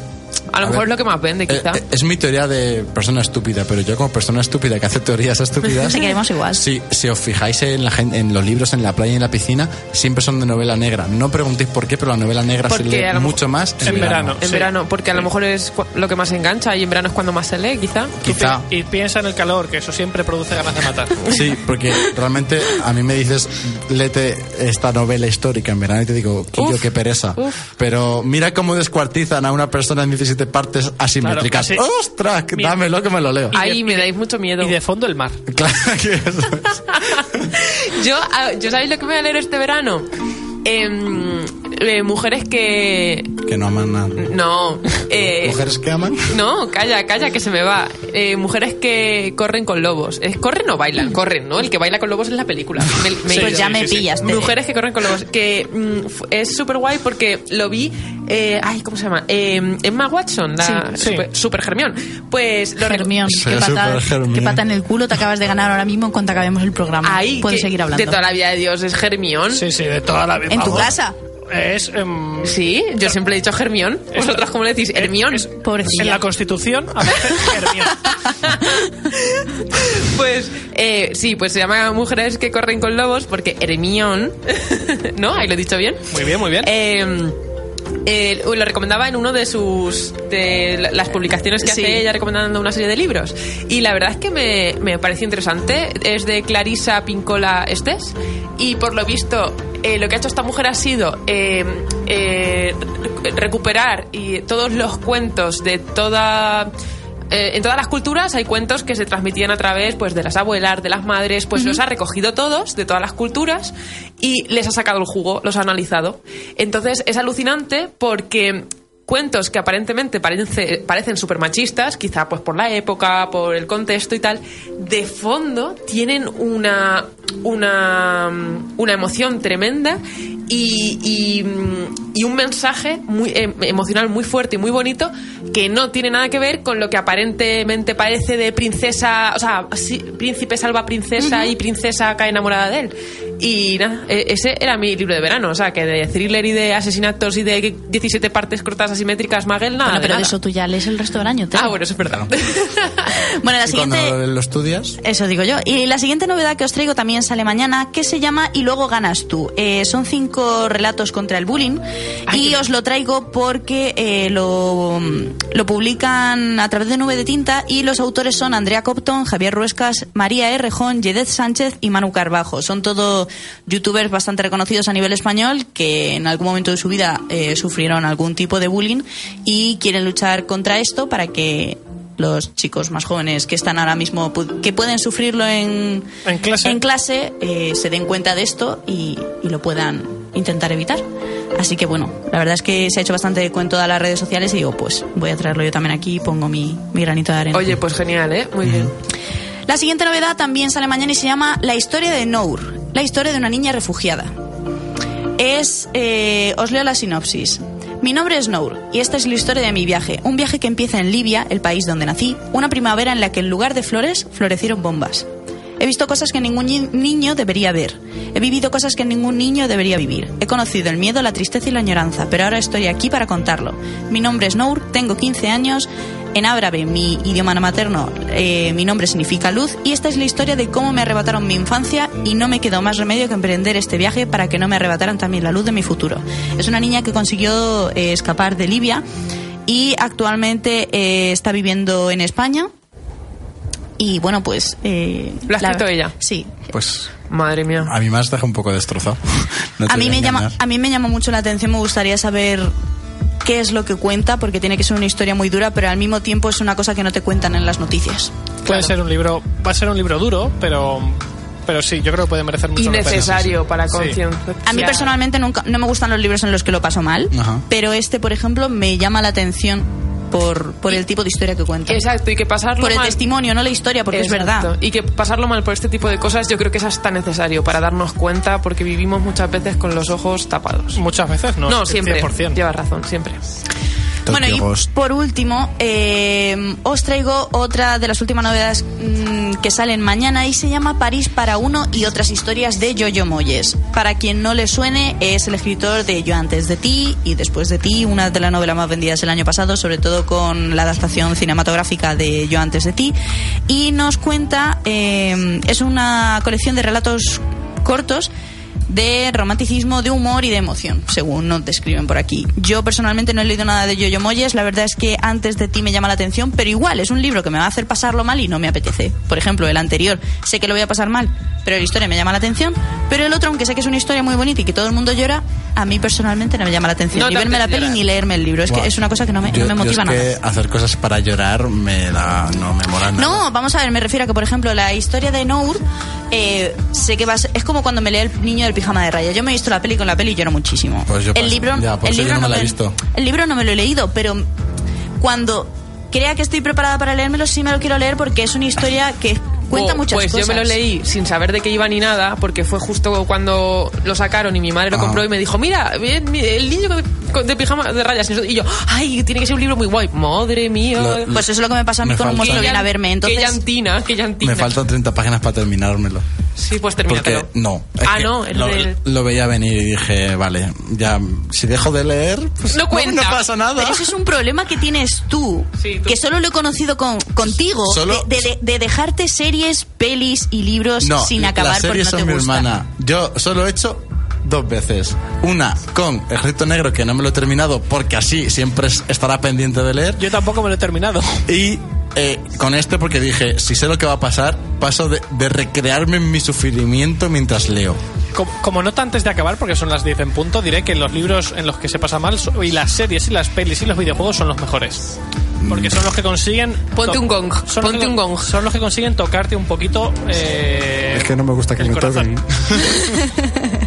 A lo a mejor ver, es lo que más vende, eh, quizá. eh, es mi teoría de persona estúpida, pero yo como persona estúpida que hace teorías estúpidas... Te queremos igual. Si, si os fijáis en, la en los libros en la playa y en la piscina, siempre son de novela negra. No preguntéis por qué, pero la novela negra se Porque lee a lo mucho más en, En verano. en sí. verano, porque a lo mejor es lo que más engancha y en verano es cuando más se lee, quizá. Quizá. pi- Y piensa en el calor, que eso siempre produce ganas de matar. Sí, porque realmente a mí me dices, léete esta novela histórica en verano y te digo, Quillo, qué pereza. uf. Pero mira cómo descuartizan a una persona en 17 partes asimétricas. Claro, así. ¡Ostras! Mira. Dámelo que me lo leo. Ahí me dais mucho miedo. Y de fondo el mar. Claro que eso es. yo, ah, ¿yo sabéis lo que me voy a leer este verano? Em, eh, mujeres que... Que no aman nada. No. eh, ¿Mujeres que aman? No, calla, calla, que se me va. Eh, mujeres que corren con lobos. ¿Es corren o bailan? Corren, ¿no? El que baila con lobos es la película. Me- me- Sí, pues ya sí, me sí, pillas. Mujeres que corren con lobos. Que mm, es súper guay porque lo vi. eh, ay, ¿cómo se llama? Eh, Emma Watson, la Sí, sí. super, super Germión. Pues lo Germión, qué pata, Germión. qué pata en el culo te acabas de ganar ahora mismo en cuanto acabemos el programa. Ahí, Puedes que seguir hablando. De toda la vida de Dios es Germión. Sí, sí, de toda la vida. ¿En tu casa? Es. em, Sí, yo siempre he dicho Germión. ¿Vosotras cómo le decís? Hermión. es- Pobrecilla. En la Constitución aparece Hermión. Pues eh, sí, pues se llama Mujeres que corren con lobos porque Hermión, ¿no? Ahí lo he dicho bien. Muy bien, muy bien. Eh, eh, lo recomendaba en uno de sus de la- las publicaciones que Sí. hace ella recomendando una serie de libros. Y la verdad es que me, me pareció interesante. Es de Clarisa Pincola Estés. Y por lo visto eh, lo que ha hecho esta mujer ha sido eh, eh, re- recuperar y todos los cuentos de toda eh, en todas las culturas hay cuentos que se transmitían a través pues de las abuelas, de las madres, pues los ha recogido todos de todas las culturas y les ha sacado el jugo, los ha analizado. Entonces es alucinante porque cuentos que aparentemente parece- parecen súper machistas, quizá pues por la época, por el contexto y tal, de fondo tienen una, una, una emoción tremenda y, y, y un mensaje muy em- emocional muy fuerte y muy bonito que no tiene nada que ver con lo que aparentemente parece de princesa, o sea, sí, príncipe salva princesa y princesa cae enamorada de él. Y nada, e- ese era mi libro de verano, o sea, que de thriller y de asesinatos y de 17 partes cortadas asimétricas, Magel, nada. Bueno, pero de nada. eso tú ya lees el resto del año. Tere. Ah, bueno, eso es verdad. Bueno, la Y cuando siguiente... lo estudias, Eso digo yo. Y la siguiente novedad que os traigo también sale mañana, que se llama Y luego ganas tú. Eh, son cinco relatos contra el bullying y os lo traigo porque eh, lo, lo publican a través de Nube de Tinta y los autores son Andrea Copton, Javier Ruescas, María Errejón, Yedez Sánchez y Manu Carbajo. Son todos youtubers bastante reconocidos a nivel español que en algún momento de su vida eh, sufrieron algún tipo de bullying y quieren luchar contra esto para que los chicos más jóvenes que están ahora mismo que pueden sufrirlo en, En clase. en clase, eh, se den cuenta de esto y, y lo puedan intentar evitar. Así que bueno, la verdad es que se ha hecho bastante eco en todas las redes sociales y digo, pues voy a traerlo yo también aquí y pongo mi, mi granito de arena. Oye, pues genial, ¿eh? Muy bien. La siguiente novedad también sale mañana y se llama La historia de Nour, la historia de una niña refugiada. Es, eh, os leo la sinopsis. Mi nombre es Nour y esta es la historia de mi viaje. Un viaje que empieza en Libia, el país donde nací, una primavera en la que en lugar de flores florecieron bombas. He visto cosas que ningún ni- niño debería ver. He vivido cosas que ningún niño debería vivir. He conocido el miedo, la tristeza y la añoranza, pero ahora estoy aquí para contarlo. Mi nombre es Nour, tengo 15 años. En árabe, mi idioma materno, eh, mi nombre significa luz y esta es la historia de cómo me arrebataron mi infancia y no me quedó más remedio que emprender este viaje para que no me arrebataran también la luz de mi futuro. Es una niña que consiguió eh, escapar de Libia y actualmente eh, está viviendo en España. Y bueno, pues... eh, ¿Lo ha la- escrito ella? Sí. Pues Madre mía. a mí me has dejado un poco destrozado. No a mí me llama a mí me llama mucho la atención me gustaría saber qué es lo que cuenta porque tiene que ser una historia muy dura pero al mismo tiempo es una cosa que no te cuentan en las noticias Puede ser un libro, va a ser un libro duro, pero, pero sí, yo creo que puede merecer mucho. Innecesario para Sí. conciencia. a mí personalmente nunca no me gustan los libros en los que lo paso mal Ajá. pero este por ejemplo me llama la atención por, por el tipo de historia que cuenta Exacto, y que pasarlo por el mal... testimonio no la historia porque Exacto. es verdad Y que pasarlo mal por este tipo de cosas yo creo que es hasta necesario para darnos cuenta porque vivimos muchas veces con los ojos tapados. Muchas veces, ¿no? No, siempre. 100%. Llevas razón, siempre. Bueno, y Ghost. por último, eh, os traigo otra de las últimas novedades mm, que salen mañana y se llama París para uno y otras historias de Jojo Moyes. Para quien no le suene, es el escritor de Yo antes de ti y después de ti, una de las novelas más vendidas el año pasado, sobre todo con la adaptación cinematográfica de Yo antes de ti. Y nos cuenta, eh, es una colección de relatos cortos de romanticismo, de humor y de emoción, según nos describen por aquí. Yo personalmente no he leído nada de Yoyo Moyes, la verdad es que antes de ti me llama la atención, pero igual es un libro que me va a hacer pasarlo mal y no me apetece. Por ejemplo, el anterior, sé que lo voy a pasar mal, pero la historia me llama la atención, pero el otro, aunque sé que es una historia muy bonita y que todo el mundo llora, a mí personalmente no me llama la atención. No ni verme la peli llorar. ni leerme el libro, es que es una cosa que no me, Yo- no me yo motiva es nada. que hacer cosas para llorar me da, no me mola nada. No, vamos a ver, me refiero a que, por ejemplo, la historia de Nour, eh, sé que va a ser- es como cuando me lee el niño del pijama de raya. Yo me he visto la peli con la peli y lloro muchísimo. Pues yo el paso. libro, Ya, por el yo libro no me la he visto. El libro no me lo he leído, pero cuando crea que estoy preparada para leérmelo, sí me lo quiero leer porque es una historia que cuenta Oh, muchas pues cosas. yo me lo leí sin saber de qué iba ni nada, porque fue justo cuando lo sacaron y mi madre lo Ah. compró y me dijo, mira, el niño de pijama de rayas. Y yo, ay, tiene que ser un libro muy guay. Madre mía. Lo- Pues eso es lo que me pasa a mí con un monstruo viene a verme. Entonces, Qué llantina, qué llantina. Me faltan 30 páginas para terminármelo. Sí, pues Porque termínatelo. no. es Ah, no, el lo, del- lo veía venir y dije, vale, ya, si dejo de leer, pues No cuenta. no pasa nada. Pero eso es un problema que tienes tú, Sí, tú. que solo lo he conocido con, contigo, Solo- de, de- de dejarte series, pelis y libros No, sin acabar las porque series no te son mi hermana. Yo solo he hecho dos veces. Una con Ejército Negro, que no me lo he terminado, porque así siempre es- estará pendiente de leer. Yo tampoco me lo he terminado. Y eh, con este porque dije, si sé lo que va a pasar, paso de, de recrearme en mi sufrimiento mientras leo. Como, como nota antes de acabar, porque son las 10 en punto, diré que los libros en los que se pasa mal y las series y las pelis y los videojuegos son los mejores. Porque son los que consiguen... Ponte un gong, son los ponte que- un gong. Son los que consiguen tocarte un poquito... eh, Es que no me gusta que me corazón.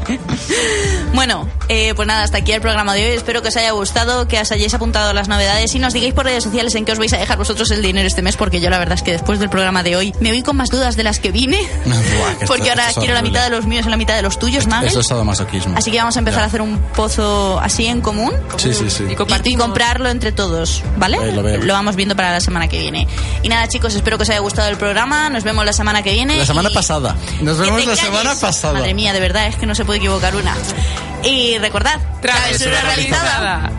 Bueno, eh, pues nada, hasta aquí el programa de hoy. Espero que os haya gustado, que os hayáis apuntado las novedades y nos digáis por redes sociales en qué os vais a dejar vosotros el dinero este mes, porque yo la verdad es que después del programa de hoy me voy con más dudas de las que vine, Buah, que porque esto- ahora esto es quiero la mitad de los míos y la mitad de los tuyos, Magel. Eso es sadomasoquismo. Así que vamos a empezar Ya. a hacer un pozo así en común. Sí, sí, sí. Y Y, comprarlo entre todos, ¿vale? Eh, lo veo. vamos viendo para la semana que viene. Y nada, chicos, espero que os haya gustado el programa. Nos vemos la semana que viene. La semana y- pasada. Nos vemos la calles. semana pasada. Madre mía, de verdad, es que no se puede equivocar una. Y recordad, Travesura realizada.